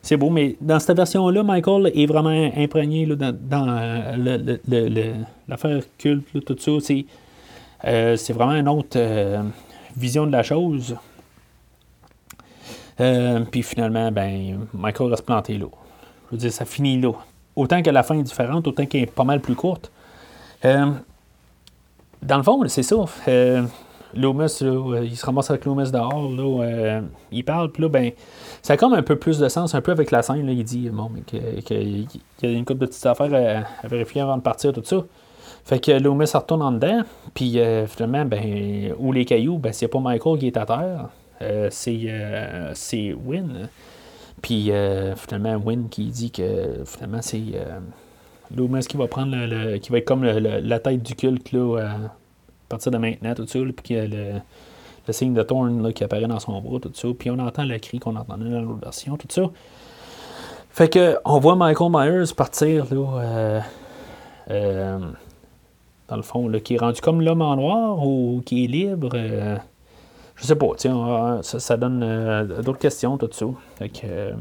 c'est beau, mais dans cette version-là, Michael est vraiment imprégné dans, euh, l'affaire culte, tout ça. C'est, euh, vraiment une autre euh, vision de la chose. puis finalement, ben, Michael reste planté là. Je veux dire, ça finit là. Autant que la fin est différente, autant qu'elle est pas mal plus courte. dans le fond, c'est ça. Loomis, il se ramasse avec Loomis dehors, là, il parle, puis là, ben, ça a comme un peu plus de sens, un peu avec la scène. Il dit bon, qu'il y a une couple de petites affaires à, vérifier avant de partir, tout ça. Fait que Loomis retourne en dedans, puis euh, finalement, ben, où les cailloux, ben, c'est pas Michael qui est à terre, euh, euh, c'est, Win. Puis finalement, Win qui dit que finalement, c'est Loomis qui va prendre le, qui va être comme la tête du culte là, à partir de maintenant, tout ça, puis qu'il y a le, signe de Thorn qui apparaît dans son bras, tout ça, puis on entend le cri qu'on entendait dans l'autre version, tout ça. Fait que on voit Michael Myers partir là, euh, dans le fond, là, qui est rendu comme l'homme en noir ou qui est libre. Je sais pas, ça, ça donne d'autres questions, tout ça. Fait que,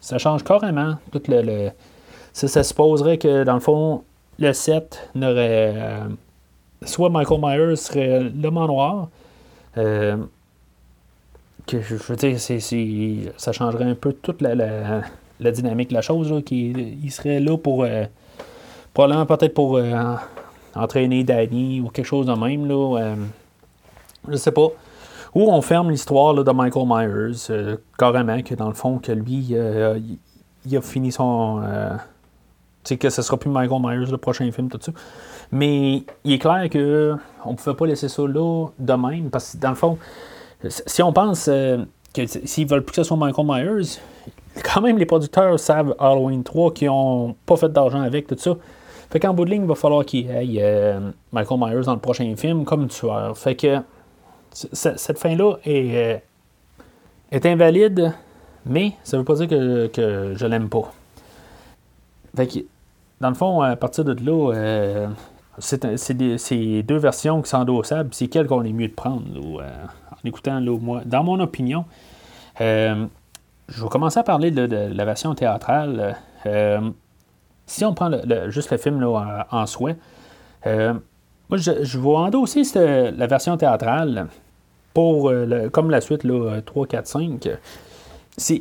ça change carrément le ça, supposerait que, dans le fond, le 7 n'aurait. Euh, soit Michael Myers serait l'homme en noir. Euh, que je, veux dire, ça changerait un peu toute la, la, dynamique de la chose. Là, il serait là pour. Euh, probablement peut-être pour entraîner Danny ou quelque chose de même. Là, je sais pas. Ou on ferme l'histoire de Michael Myers, carrément, que dans le fond, que lui, il a fini son sais que ce sera plus Michael Myers le prochain film, tout ça. Mais il est clair que on ne pouvait pas laisser ça là de même, parce que dans le fond, si on pense euh, que s'ils veulent plus que ce soit Michael Myers, quand même les producteurs savent Halloween 3 qui ont pas fait d'argent avec tout ça. Fait qu'en bout de ligne, il va falloir qu'il y ait euh, Michael Myers dans le prochain film comme tueur. Fait que cette fin-là est, euh, est invalide, mais ça veut pas dire que, que je l'aime pas. Fait que dans le fond, à partir de là, euh, c'est deux versions qui s'endossables. C'est quelle qu'on est mieux de prendre euh, en écoutant, là, moi, dans mon opinion. Je vais commencer à parler de, la version théâtrale. si on prend juste le film là, en, soi, moi, je, vais endosser la version théâtrale pour, comme la suite là, 3, 4, 5.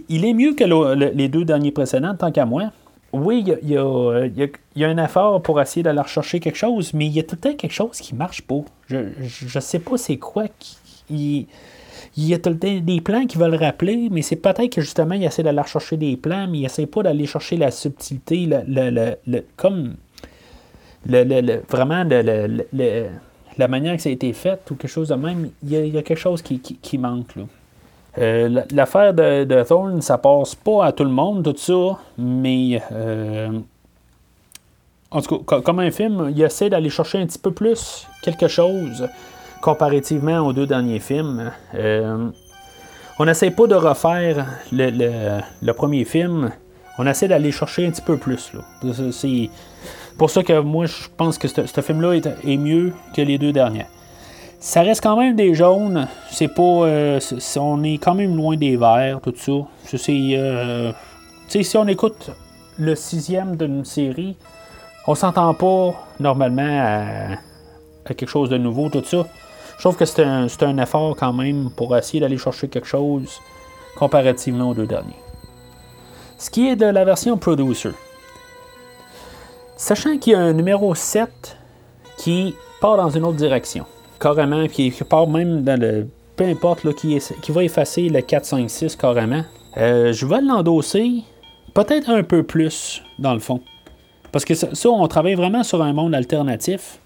il est mieux que les deux derniers précédents, tant qu'à moi oui, il y, a, un effort pour essayer d'aller rechercher quelque chose, mais il y a tout le temps quelque chose qui marche pas. Je ne sais pas c'est quoi. il, y a tout le temps des plans qui veulent rappeler, mais c'est peut-être que justement, il essaie d'aller rechercher des plans, mais il essaie pas d'aller chercher la subtilité, le, comme vraiment la manière que ça a été fait ou quelque chose de même. Il y a, quelque chose qui, manque. Là. Euh, l'affaire de, Thorne, ça passe pas à tout le monde, tout ça, mais euh, en tout cas, comme un film, il essaie d'aller chercher un petit peu plus quelque chose comparativement aux deux derniers films. Euh, on n'essaie pas de refaire le, premier film, on essaie d'aller chercher un petit peu plus. C'est pour ça que moi, je pense que ce film-là est mieux que les deux derniers. Ça reste quand même des jaunes. C'est pas. Euh, on est quand même loin des verts, tout ça. Euh, si on écoute le sixième d'une série, on s'entend pas normalement à, quelque chose de nouveau, tout ça. Je trouve que c'est un, un, effort quand même pour essayer d'aller chercher quelque chose comparativement aux deux derniers. Ce qui est de la version Producer. Sachant qu'il y a un numéro 7 qui part dans une autre direction carrément, qui, part même dans le. Peu importe, là, qui, qui va effacer le 4, 5, 6 carrément. Euh, je vais l'endosser peut-être un peu plus, dans le fond. Parce que ça, on travaille vraiment sur un monde alternatif.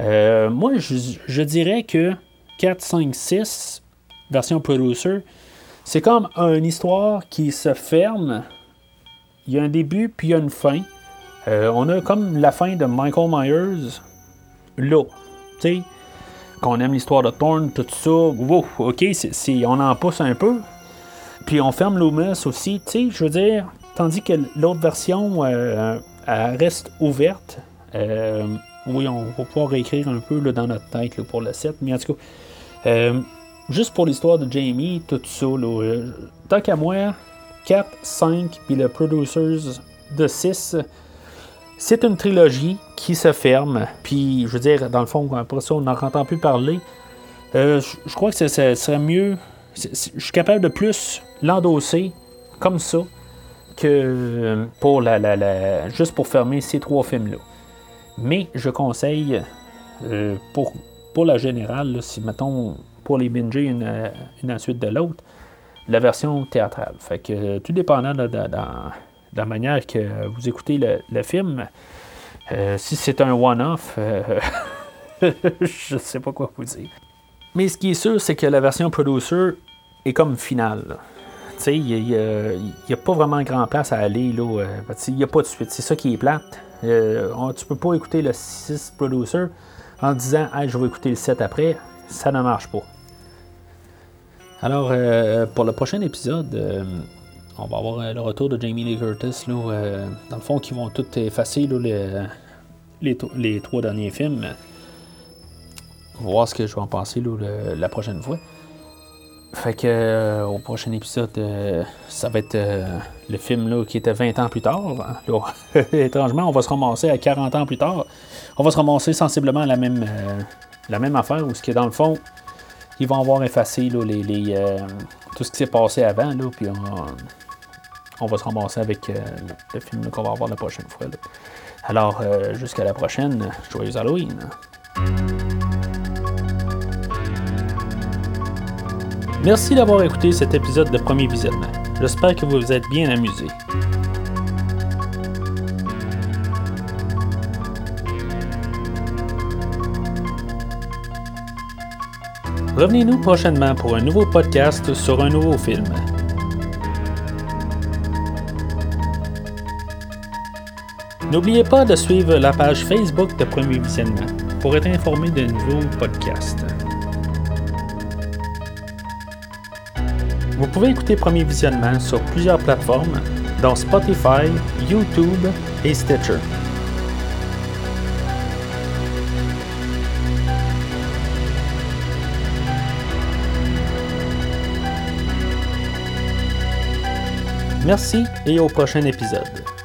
Euh, moi, je, dirais que 4, 5, 6, version producer, c'est comme une histoire qui se ferme. Il y a un début, puis il y a une fin. Euh, on a comme la fin de Michael Myers là. Tu sais, qu'on aime l'histoire de Thorn, tout ça, ok, on en pousse un peu. Puis on ferme Loomis aussi, tu sais, je veux dire, tandis que l'autre version euh, reste ouverte. Euh, oui, on va pouvoir réécrire un peu dans notre tête pour le 7, mais en tout cas, euh, juste pour l'histoire de Jamie, tout ça, tant qu'à moi, 4, 5, puis le Producers de 6, c'est une trilogie qui se ferme. Puis, je veux dire, dans le fond, après ça, on n'en entend plus parler. Euh, je crois que ce serait mieux. Je suis capable de plus l'endosser comme ça que pour la, la, juste pour fermer ces trois films-là. Mais je conseille euh, pour, la générale, si mettons pour les binger une, une suite de l'autre, la version théâtrale. Fait que tout dépendant de, de la manière que vous écoutez le, film. Euh, si c'est un one-off, euh, je ne sais pas quoi vous dire. Mais ce qui est sûr, c'est que la version producer est comme finale. il n'y a, pas vraiment grand place à aller. Là, il n'y a pas de suite. C'est ça qui est plate. On, tu peux pas écouter le 6 Producer en disant je vais écouter le 7 après. Ça ne marche pas. Alors, pour le prochain épisode, on va avoir le retour de Jamie Lee Curtis. Là, dans le fond, qui vont tout effacer les, les, trois derniers films. On va voir ce que je vais en penser la prochaine fois. Fait que euh, au prochain épisode, euh, ça va être euh, le film là, qui était 20 ans plus tard. étrangement, on va se ramasser à 40 ans plus tard. On va se ramasser sensiblement à la même, la même affaire où ce qui est dans le fond, ils vont avoir effacé les, tout ce qui s'est passé avant, là, puis on, va se ramasser avec le film qu'on va avoir la prochaine fois. Alors, jusqu'à la prochaine, joyeux Halloween! Merci d'avoir écouté cet épisode de Premier Visionnement. J'espère que vous vous êtes bien amusé. Revenez-nous prochainement pour un nouveau podcast sur un nouveau film. N'oubliez pas de suivre la page Facebook de Premier Visionnement pour être informé de nouveaux podcasts. Vous pouvez écouter Premier Visionnement sur plusieurs plateformes, dont Spotify, YouTube et Stitcher. Merci et au prochain épisode.